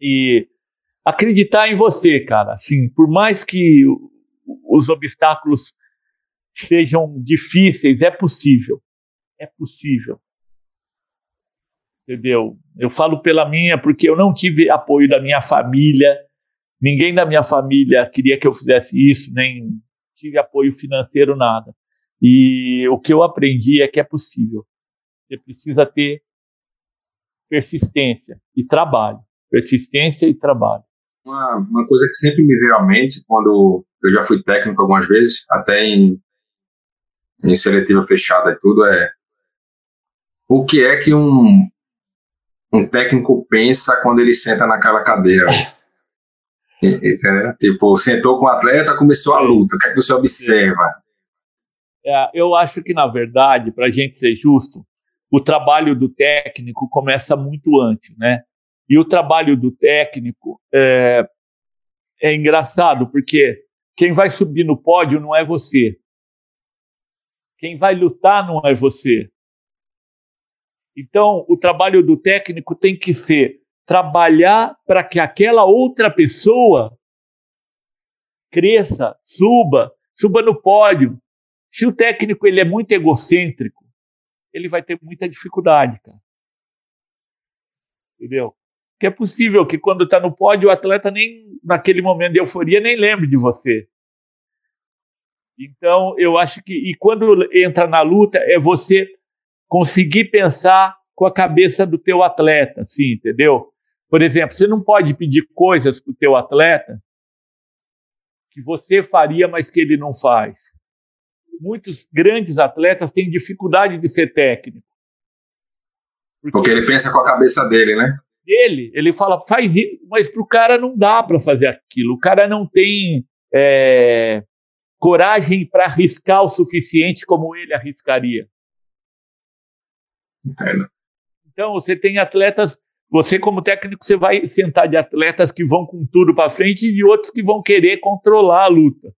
E acreditar em você, cara. Assim, por mais que os obstáculos sejam difíceis, é possível. É possível entendeu? Eu falo pela minha, porque eu não tive apoio da minha família, ninguém da minha família queria que eu fizesse isso, nem tive apoio financeiro, nada. E o que eu aprendi é que é possível. Você precisa ter persistência e trabalho. Persistência e trabalho. Uma, uma coisa que sempre me veio à mente quando eu já fui técnico algumas vezes, até em, em seletiva fechada e tudo, é o que é que um, um técnico pensa quando ele senta naquela cadeira. *laughs* Entendeu? Tipo, sentou com o atleta, começou a luta. O que é que você observa? É, eu acho que, na verdade, para a gente ser justo, o trabalho do técnico começa muito antes, né? E o trabalho do técnico é, é engraçado, porque quem vai subir no pódio não é você. Quem vai lutar não é você. Então, o trabalho do técnico tem que ser trabalhar para que aquela outra pessoa cresça, suba, suba no pódio. Se o técnico ele é muito egocêntrico, ele vai ter muita dificuldade, cara. Entendeu? Que é possível que quando está no pódio o atleta nem naquele momento de euforia nem lembre de você. Então, eu acho que e quando entra na luta é você conseguir pensar com a cabeça do teu atleta, assim, entendeu? Por exemplo, você não pode pedir coisas para o teu atleta que você faria, mas que ele não faz. Muitos grandes atletas têm dificuldade de ser técnico. Porque, porque ele pensa com a cabeça dele, né? Ele, ele fala, faz isso, mas para o cara não dá para fazer aquilo. O cara não tem é, coragem para arriscar o suficiente como ele arriscaria. Entendo. Então, você tem atletas, você como técnico, você vai sentar de atletas que vão com tudo para frente e de outros que vão querer controlar a luta.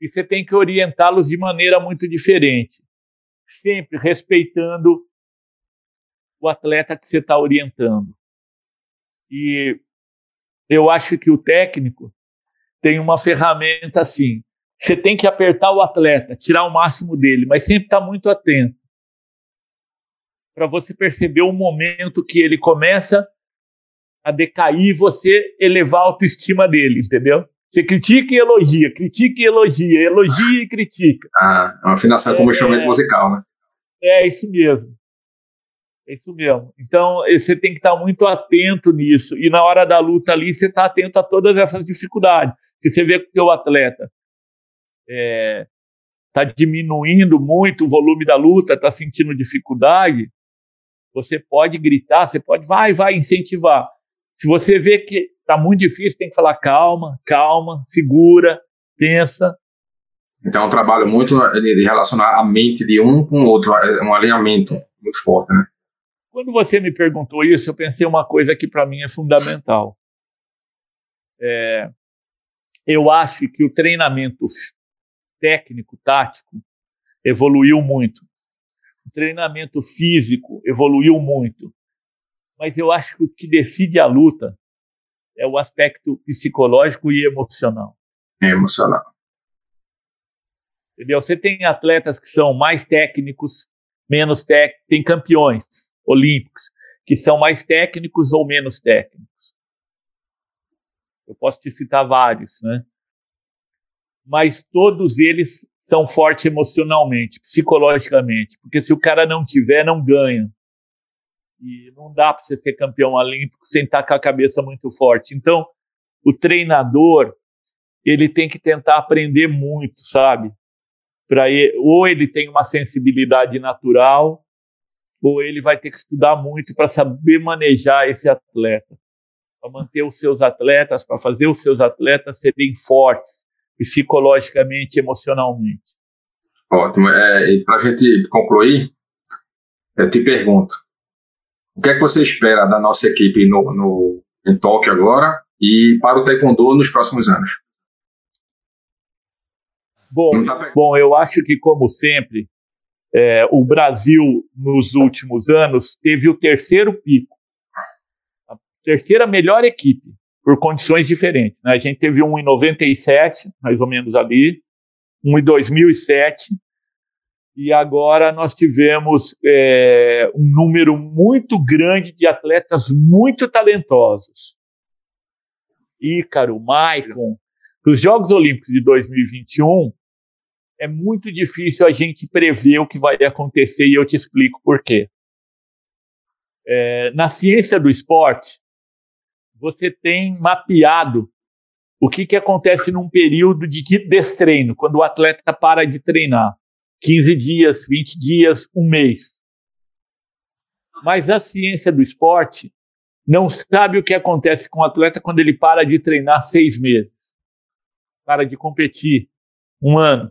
E você tem que orientá-los de maneira muito diferente, sempre respeitando o atleta que você está orientando. E eu acho que o técnico tem uma ferramenta assim. Você tem que apertar o atleta, tirar o máximo dele, mas sempre estar tá muito atento para você perceber o momento que ele começa a decair, você elevar a autoestima dele, entendeu? Você critica e elogia, critica e elogia, elogia e critica. Ah, é uma afinação é, como instrumento musical, né? É isso mesmo. É isso mesmo. Então, eh, você tem que estar muito atento nisso. E na hora da luta ali, você está atento a todas essas dificuldades. Se você vê que o teu atleta está é, diminuindo muito o volume da luta, está sentindo dificuldade, você pode gritar, você pode, vai, vai, incentivar. Se você vê que está muito difícil, tem que falar calma, calma, segura, pensa. Então, é um trabalho muito de relacionar a mente de um com o outro, é um alinhamento muito forte, né? Quando você me perguntou isso, eu pensei uma coisa que para mim é fundamental. É, eu acho que o treinamento técnico, tático, evoluiu muito. O treinamento físico evoluiu muito. Mas eu acho que o que decide a luta é o aspecto psicológico e emocional. É emocional. Entendeu? Você tem atletas que são mais técnicos, menos técnicos, tem campeões olímpicos que são mais técnicos ou menos técnicos. Eu posso te citar vários, né? Mas todos eles são fortes emocionalmente, psicologicamente, porque se o cara não tiver, não ganha. E não dá para você ser campeão olímpico sem estar com a cabeça muito forte. Então, o treinador, ele tem que tentar aprender muito, sabe? Para ou ele tem uma sensibilidade natural, ou ele vai ter que estudar muito para saber manejar esse atleta, para manter os seus atletas, para fazer os seus atletas serem fortes, psicologicamente, emocionalmente. Ótimo. É, para a gente concluir, eu te pergunto: o que é que você espera da nossa equipe no, no, em Tóquio agora e para o Taekwondo nos próximos anos? Bom, tá bom eu acho que, como sempre, é, o Brasil, nos últimos anos, teve o terceiro pico, a terceira melhor equipe por condições diferentes. Né? A gente teve um em 97, mais ou menos ali, um em 2007, e agora nós tivemos é, um número muito grande de atletas muito talentosos. Ícaro, Maicon. Os Jogos Olímpicos de 2021, é muito difícil a gente prever o que vai acontecer e eu te explico por quê. É, na ciência do esporte, você tem mapeado o que, que acontece num período de destreino, quando o atleta para de treinar. 15 dias, 20 dias, um mês. Mas a ciência do esporte não sabe o que acontece com o atleta quando ele para de treinar seis meses, para de competir um ano.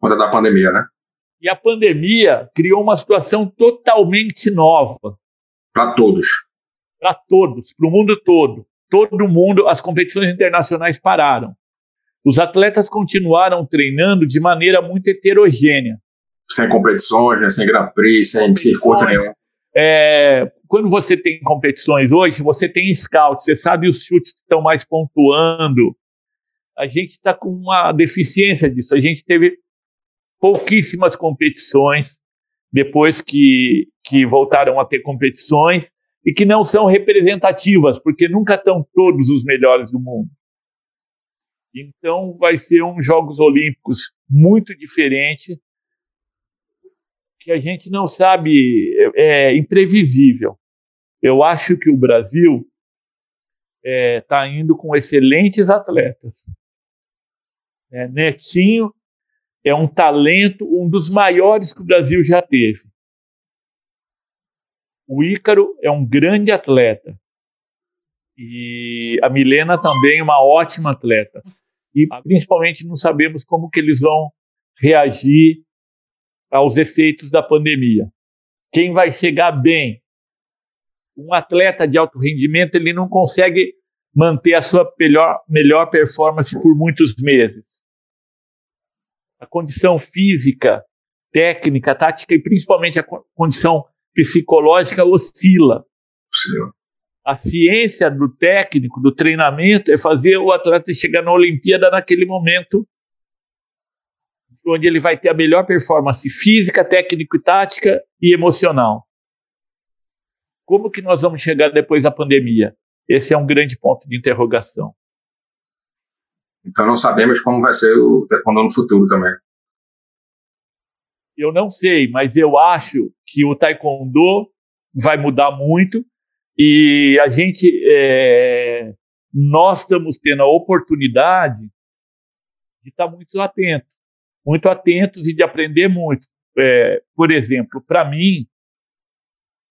Conta da pandemia, né? E a pandemia criou uma situação totalmente nova. Para todos para todos, para o mundo todo. Todo mundo, as competições internacionais pararam. Os atletas continuaram treinando de maneira muito heterogênea. Sem competições, né? sem Grand Prix, sem circuito nenhum. É, quando você tem competições hoje, você tem scout, você sabe os chutes que estão mais pontuando. A gente está com uma deficiência disso. A gente teve pouquíssimas competições depois que, que voltaram a ter competições e que não são representativas, porque nunca estão todos os melhores do mundo. Então vai ser um Jogos Olímpicos muito diferente, que a gente não sabe, é, é imprevisível. Eu acho que o Brasil está é, tá indo com excelentes atletas. É, Netinho é um talento, um dos maiores que o Brasil já teve. O Ícaro é um grande atleta. E a Milena também é uma ótima atleta. E principalmente não sabemos como que eles vão reagir aos efeitos da pandemia. Quem vai chegar bem? Um atleta de alto rendimento, ele não consegue manter a sua melhor, melhor performance por muitos meses. a condição física, técnica, tática e principalmente a condição psicológica oscila. Sim. A ciência do técnico, do treinamento, é fazer o atleta chegar na Olimpíada naquele momento onde ele vai ter a melhor performance física, técnico e tática e emocional. Como que nós vamos chegar depois da pandemia? Esse é um grande ponto de interrogação. Então não sabemos como vai ser o taekwondo no futuro também. Eu não sei, mas eu acho que o taekwondo vai mudar muito e a gente, é, nós estamos tendo a oportunidade de estar muito atento, muito atentos e de aprender muito. É, por exemplo, para mim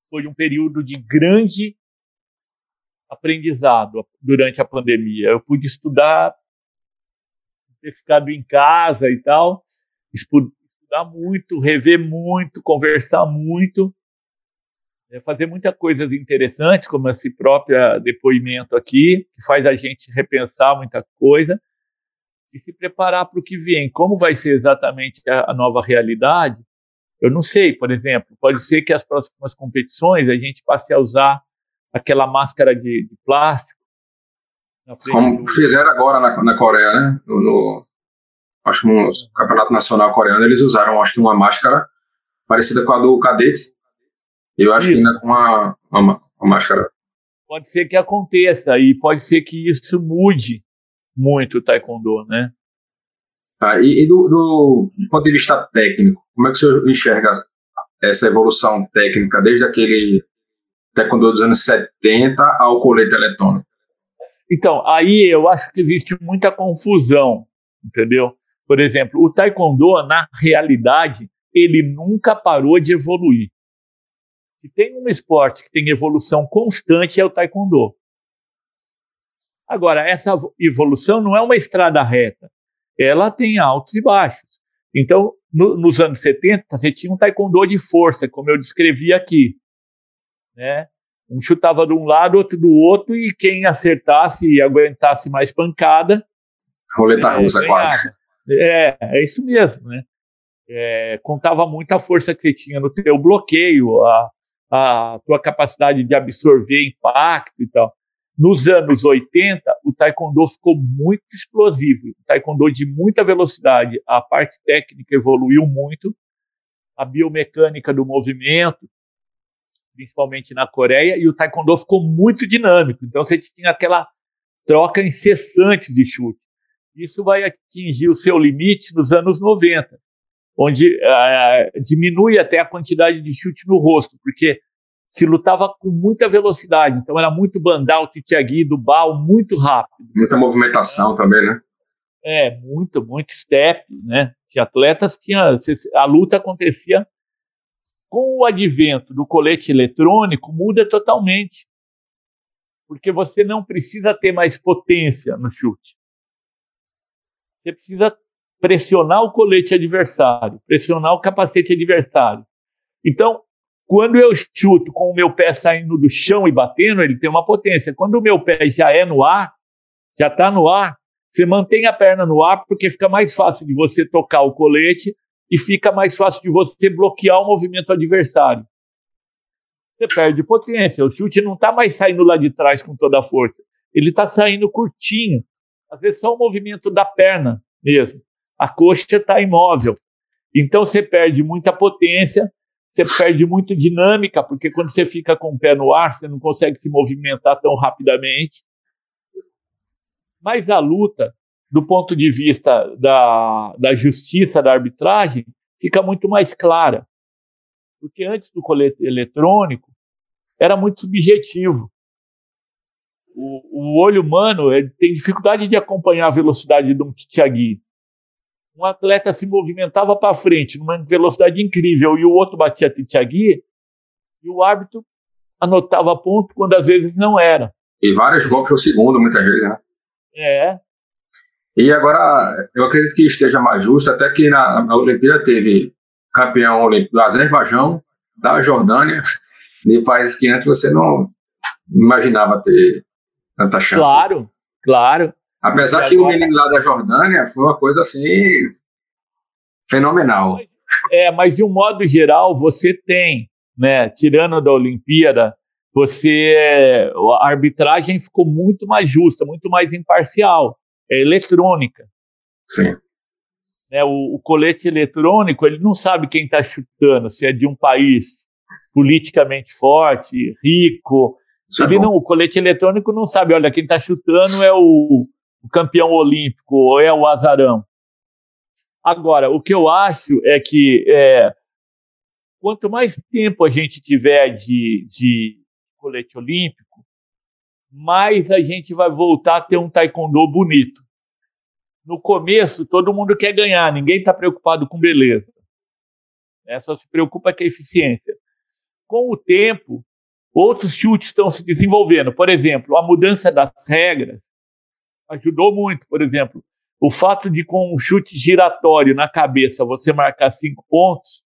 foi um período de grande aprendizado durante a pandemia. Eu pude estudar, ter ficado em casa e tal, estudar muito, rever muito, conversar muito, fazer muitas coisas interessantes, como esse próprio depoimento aqui, que faz a gente repensar muita coisa e se preparar para o que vem. Como vai ser exatamente a, a nova realidade? Eu não sei, por exemplo, pode ser que as próximas competições a gente passe a usar aquela máscara de, de plástico. Como do... fizeram agora na, na Coreia, né? No, no, acho que no Campeonato Nacional Coreano eles usaram, acho que uma máscara parecida com a do Cadete. Eu acho isso. que ainda com uma, uma, uma máscara. Pode ser que aconteça e pode ser que isso mude muito o Taekwondo, né? Tá, e, e do, do, ponto de vista técnico, como é que o senhor enxerga essa evolução técnica desde aquele taekwondo dos anos 70 ao colete eletrônico? Então, aí eu acho que existe muita confusão, entendeu? Por exemplo, o taekwondo, na realidade, ele nunca parou de evoluir. Se tem um esporte que tem evolução constante, é o taekwondo. Agora, essa evolução não é uma estrada reta. Ela tem altos e baixos. Então, no, nos anos 70, você tinha um taekwondo de força, como eu descrevi aqui né? Um chutava de um lado, outro do outro, e quem acertasse e aguentasse mais pancada. Roleta é, russa, quase. É, é isso mesmo, né? É, contava muito a força que você tinha no teu bloqueio, a, a tua capacidade de absorver impacto e tal. Nos anos 80, o taekwondo ficou muito explosivo, o taekwondo de muita velocidade, a parte técnica evoluiu muito, a biomecânica do movimento, principalmente na Coreia, e o taekwondo ficou muito dinâmico. Então você tinha aquela troca incessante de chute. Isso vai atingir o seu limite nos anos 90, onde uh, diminui até a quantidade de chute no rosto, porque se lutava com muita velocidade. Então era muito bandal, titiagui, do bal, muito rápido. Muita movimentação também, né? É, muito, muito step, né? Que atletas tinham, a luta acontecia com o advento do colete eletrônico, muda totalmente. Porque você não precisa ter mais potência no chute. Você precisa pressionar o colete adversário, pressionar o capacete adversário. Então, quando eu chuto com o meu pé saindo do chão e batendo, ele tem uma potência. Quando o meu pé já é no ar, já está no ar, você mantém a perna no ar porque fica mais fácil de você tocar o colete e fica mais fácil de você bloquear o movimento adversário. Você perde potência, o chute não está mais saindo lá de trás com toda a força, ele está saindo curtinho, às vezes só o movimento da perna mesmo. A coxa está imóvel. Então você perde muita potência, você perde muita dinâmica, porque quando você fica com o pé no ar, você não consegue se movimentar tão rapidamente. Mas a luta do ponto de vista da, da justiça, da arbitragem, fica muito mais clara. Porque antes do colete eletrônico, era muito subjetivo. O, o olho humano tem dificuldade de acompanhar a velocidade de um Kitiagui. Um atleta se movimentava para frente numa velocidade incrível e o outro batia Kitiagui e o árbitro anotava ponto quando às vezes não era. E vários golpes por segundo, muitas vezes, né? É, e agora, eu acredito que esteja mais justo, até que na, na Olimpíada teve campeão olímpico do Azerbaijão, da Jordânia, de países que antes você não imaginava ter tanta chance. Claro, claro. Apesar que o menino lá da Jordânia foi uma coisa assim fenomenal. É, mas de um modo geral, você tem, né, tirando da Olimpíada, você a arbitragem ficou muito mais justa, muito mais imparcial, é eletrônica. Sim. Né, o, o, colete eletrônico, ele não sabe quem está chutando, se é de um país politicamente forte, rico. Isso ele é não, o colete eletrônico não sabe, olha, quem está chutando é o, o campeão olímpico ou é o azarão. Agora, o que eu acho é que é, quanto mais tempo a gente tiver de, de colete olímpico, mais a gente vai voltar a ter um taekwondo bonito. No começo, todo mundo quer ganhar, ninguém está preocupado com beleza. É, só se preocupa com a eficiência. Com o tempo, outros chutes estão se desenvolvendo. Por exemplo, a mudança das regras ajudou muito. Por exemplo, o fato de com um chute giratório na cabeça você marcar cinco pontos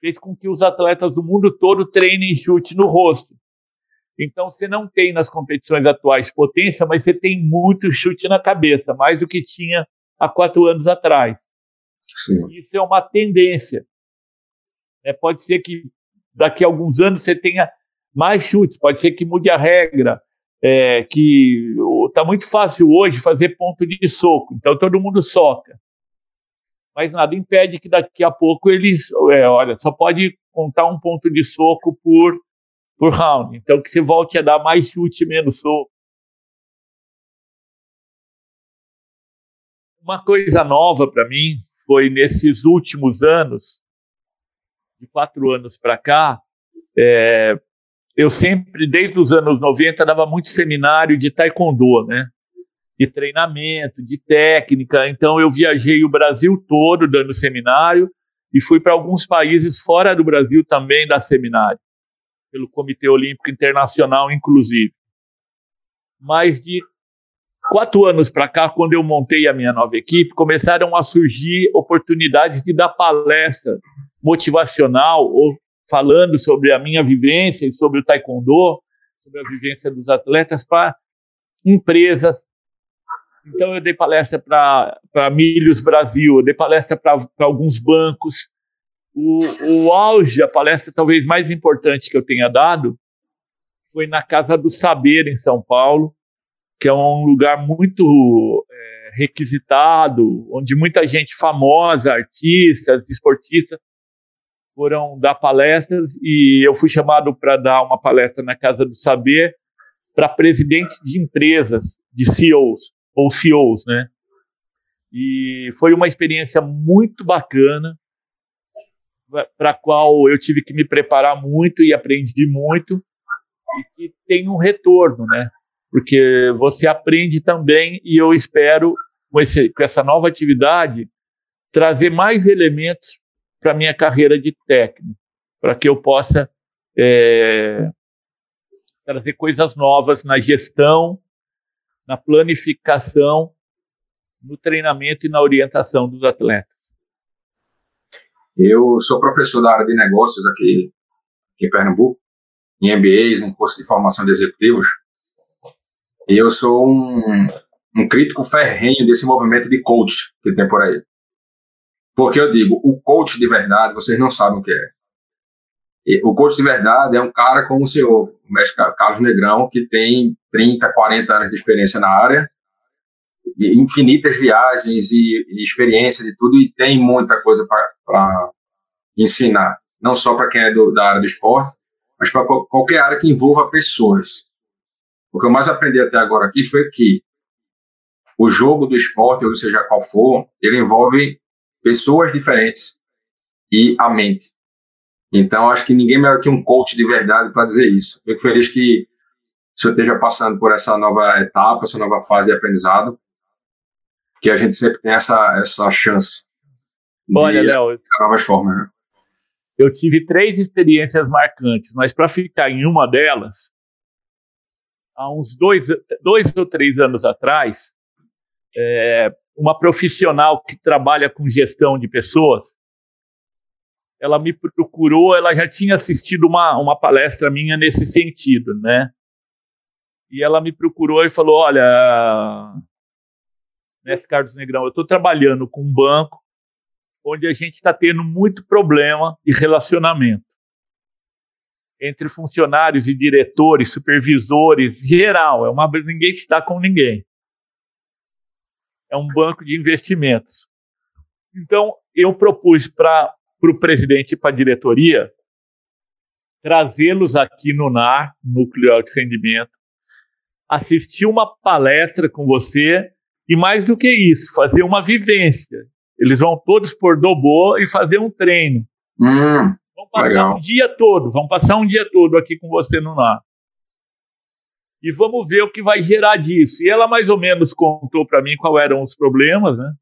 fez com que os atletas do mundo todo treinem chute no rosto. Então você não tem nas competições atuais potência, mas você tem muito chute na cabeça, mais do que tinha há quatro anos atrás. Sim. Isso é uma tendência. É, pode ser que daqui a alguns anos você tenha mais chutes, pode ser que mude a regra, é, que está muito fácil hoje fazer ponto de soco, então todo mundo soca. Mas nada impede que daqui a pouco eles, é, olha, só pode contar um ponto de soco por, por round. Então que você volte a dar mais chute, menos soco. Uma coisa nova para mim foi nesses últimos anos, de quatro anos para cá, é, eu sempre, desde os anos 90, dava muito seminário de taekwondo, né? De treinamento, de técnica. Então, eu viajei o Brasil todo dando seminário e fui para alguns países fora do Brasil também dar seminário, pelo Comitê Olímpico Internacional, inclusive. Mas de quatro anos para cá, quando eu montei a minha nova equipe, começaram a surgir oportunidades de dar palestra motivacional ou falando sobre a minha vivência e sobre o taekwondo, sobre a vivência dos atletas para empresas. Então eu dei palestra para Milhos Brasil, eu dei palestra para alguns bancos. O, o auge, a palestra talvez mais importante que eu tenha dado, foi na Casa do Saber, em São Paulo, que é um lugar muito é, requisitado, onde muita gente famosa, artistas, esportistas, foram dar palestras e eu fui chamado para dar uma palestra na Casa do Saber para presidentes de empresas, de CEOs ou CEOs, né? E foi uma experiência muito bacana, para a qual eu tive que me preparar muito e aprendi muito, e que tem um retorno, né? Porque você aprende também, e eu espero, com, esse, com essa nova atividade, trazer mais elementos para minha carreira de técnico, para que eu possa é, trazer coisas novas na gestão, na planificação, no treinamento e na orientação dos atletas. Eu sou professor da área de negócios aqui, aqui em Pernambuco, em MBAs, em curso de formação de executivos, e eu sou um, um crítico ferrenho desse movimento de coach que tem por aí. Porque eu digo, o coach de verdade, vocês não sabem o que é. O coach de verdade é um cara como o senhor, o mestre Carlos Negrão, que tem 30, 40 anos de experiência na área, infinitas viagens e, e experiências e tudo, e tem muita coisa para ensinar, não só para quem é do, da área do esporte, mas para qualquer área que envolva pessoas. O que eu mais aprendi até agora aqui foi que o jogo do esporte, ou seja qual for, ele envolve pessoas diferentes e a mente. Então, acho que ninguém melhor que um coach de verdade para dizer isso. Fico feliz que o senhor esteja passando por essa nova etapa, essa nova fase de aprendizado, que a gente sempre tem essa, essa chance. Olha, Léo, novas formas. Né? Eu tive três experiências marcantes, mas para ficar em uma delas, há uns dois, dois ou três anos atrás, é, uma profissional que trabalha com gestão de pessoas, ela me procurou, ela já tinha assistido uma, uma palestra minha nesse sentido, né? E ela me procurou e falou: Olha, Mestre Carlos Negrão, eu estou trabalhando com um banco onde a gente está tendo muito problema de relacionamento entre funcionários e diretores, supervisores, geral. É uma ninguém está com ninguém. É um banco de investimentos. Então eu propus para o presidente e para a diretoria trazê-los aqui no NAR, Núcleo de Rendimento, assistir uma palestra com você e mais do que isso, fazer uma vivência. Eles vão todos por Dobô e fazer um treino. Hum, vão passar legal. um dia todo, vão passar um dia todo aqui com você no NAR. E vamos ver o que vai gerar disso. E ela mais ou menos contou para mim quais eram os problemas, né?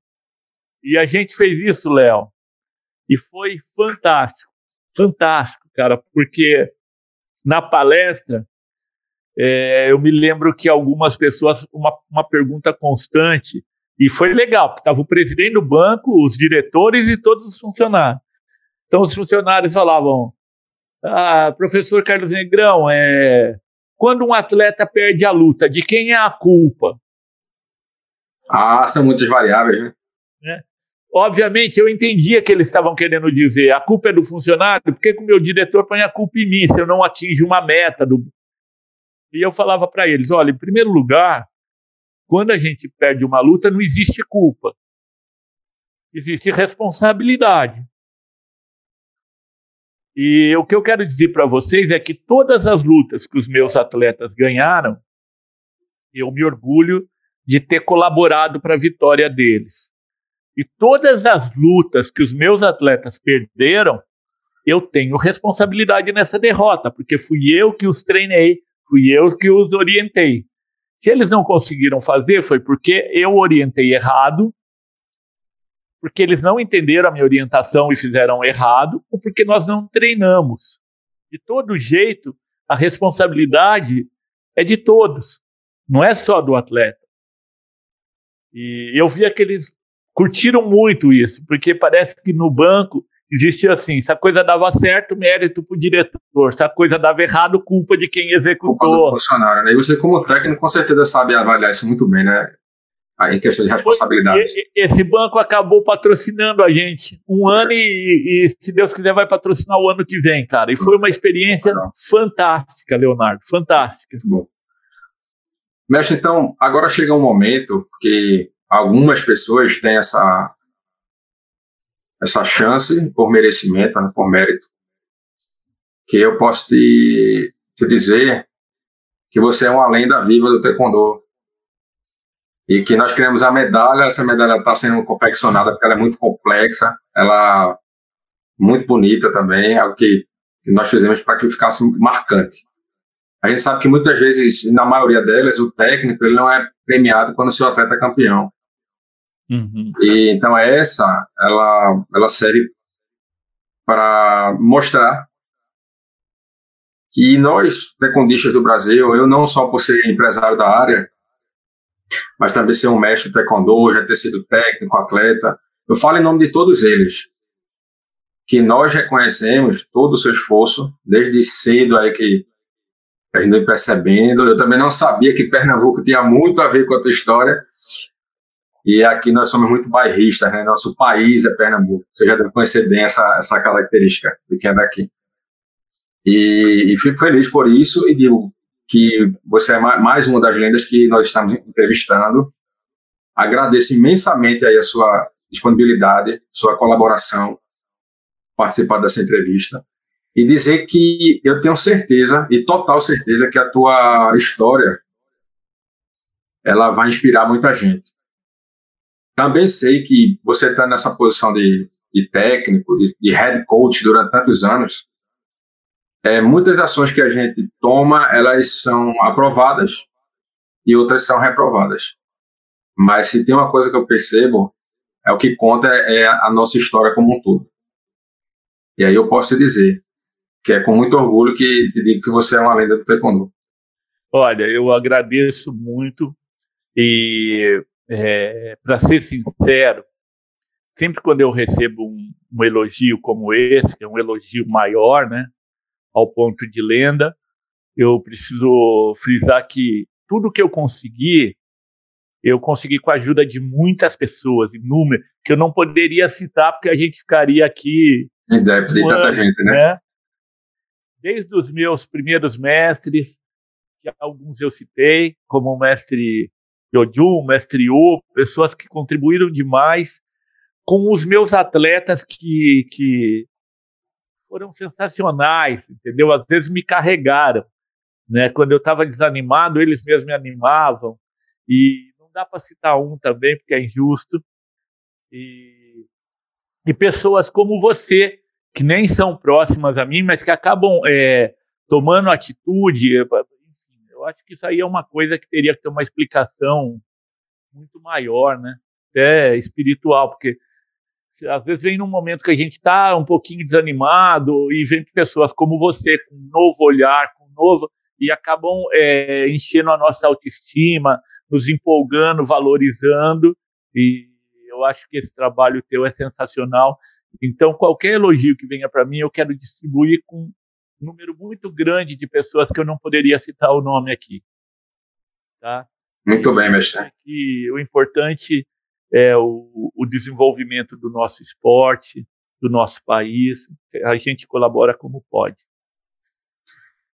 E a gente fez isso, Léo. E foi fantástico. Fantástico, cara, porque na palestra é, eu me lembro que algumas pessoas, uma, uma pergunta constante, e foi legal, porque estava o presidente do banco, os diretores e todos os funcionários. Então os funcionários falavam: ah, professor Carlos Negrão, é, quando um atleta perde a luta, de quem é a culpa? Ah, são muitas variáveis, né? né? Obviamente, eu entendia que eles estavam querendo dizer a culpa é do funcionário, porque que o meu diretor põe a culpa em mim se eu não atingo uma meta do. E eu falava para eles: olha, em primeiro lugar, quando a gente perde uma luta, não existe culpa. Existe responsabilidade. E o que eu quero dizer para vocês é que todas as lutas que os meus atletas ganharam, eu me orgulho de ter colaborado para a vitória deles. E todas as lutas que os meus atletas perderam, eu tenho responsabilidade nessa derrota, porque fui eu que os treinei, fui eu que os orientei. Se eles não conseguiram fazer, foi porque eu orientei errado, porque eles não entenderam a minha orientação e fizeram errado, ou porque nós não treinamos. De todo jeito, a responsabilidade é de todos, não é só do atleta. E eu vi que eles curtiram muito isso, porque parece que no banco existia assim: se a coisa dava certo, mérito para o diretor, se a coisa dava errado, culpa de quem executou. Culpa do funcionário, né? E você, como técnico, com certeza sabe avaliar isso muito bem, né? Em questão de responsabilidades. Esse banco acabou patrocinando a gente um ano e, e, se Deus quiser, vai patrocinar o ano que vem, cara. E foi uma experiência Legal. fantástica, Leonardo, fantástica. Bom. Mestre, então, agora chega um momento que algumas pessoas têm essa essa chance por merecimento, né, por mérito, que eu posso te, te dizer que você é uma lenda viva do taekwondo e que nós criamos a medalha, essa medalha está sendo confeccionada porque ela é muito complexa, ela é muito bonita também, algo que, que nós fizemos para que ficasse marcante. A gente sabe que muitas vezes, na maioria delas, o técnico ele não é premiado quando o seu atleta é campeão. Uhum. E então essa, ela, ela serve para mostrar que nós, tecondistas do Brasil, eu não só por ser empresário da área, mas também ser um mestre taekwondo, já ter sido técnico, atleta, eu falo em nome de todos eles, que nós reconhecemos todo o seu esforço, desde cedo aí que a gente vai percebendo. Eu também não sabia que Pernambuco tinha muito a ver com a tua história, e aqui nós somos muito bairristas, né? Nosso país é Pernambuco. Você já deve conhecer bem essa, essa característica de quem é daqui. E, e fico feliz por isso e digo que você é mais uma das lendas que nós estamos entrevistando. Agradeço imensamente aí a sua disponibilidade, sua colaboração, participar dessa entrevista e dizer que eu tenho certeza e total certeza que a tua história ela vai inspirar muita gente. Também sei que você está nessa posição de, de técnico, de, de, head coach durante tantos anos. É, muitas ações que a gente toma, elas são aprovadas e outras são reprovadas. Mas se tem uma coisa que eu percebo, é o que conta é a nossa história como um todo. E aí eu posso te dizer que é com muito orgulho que te digo que você é uma lenda do taekwondo. Olha, eu agradeço muito e é, para ser sincero, sempre quando eu recebo um, um, elogio como esse, que é um elogio maior, né, ao ponto de lenda, eu preciso frisar que tudo que eu consegui, eu consegui com a ajuda de muitas pessoas, inúmeras, que eu não poderia citar porque a gente ficaria aqui. Deve ter tanta gente, né? né? Desde os meus primeiros mestres, que alguns eu citei, como o mestre Yojun, o mestre O, pessoas que contribuíram demais, com os meus atletas que, que foram sensacionais, entendeu? Às vezes me carregaram, né? Quando eu estava desanimado, eles mesmos me animavam. E dá para citar um também, porque é injusto. E, e pessoas como você, que nem são próximas a mim, mas que acabam é, tomando atitude. Enfim, eu acho que isso aí é uma coisa que teria que ter uma explicação muito maior, né? Até espiritual, porque às vezes vem num momento que a gente está um pouquinho desanimado e vem pessoas como você, com um novo olhar, com um novo, e acabam é, enchendo a nossa autoestima, nos empolgando, valorizando, e eu acho que esse trabalho teu é sensacional. Então, qualquer elogio que venha para mim, eu quero distribuir com um número muito grande de pessoas que eu não poderia citar o nome aqui. Tá? Muito bem, mestre. O importante é o, o desenvolvimento do nosso esporte, do nosso país. A gente colabora como pode.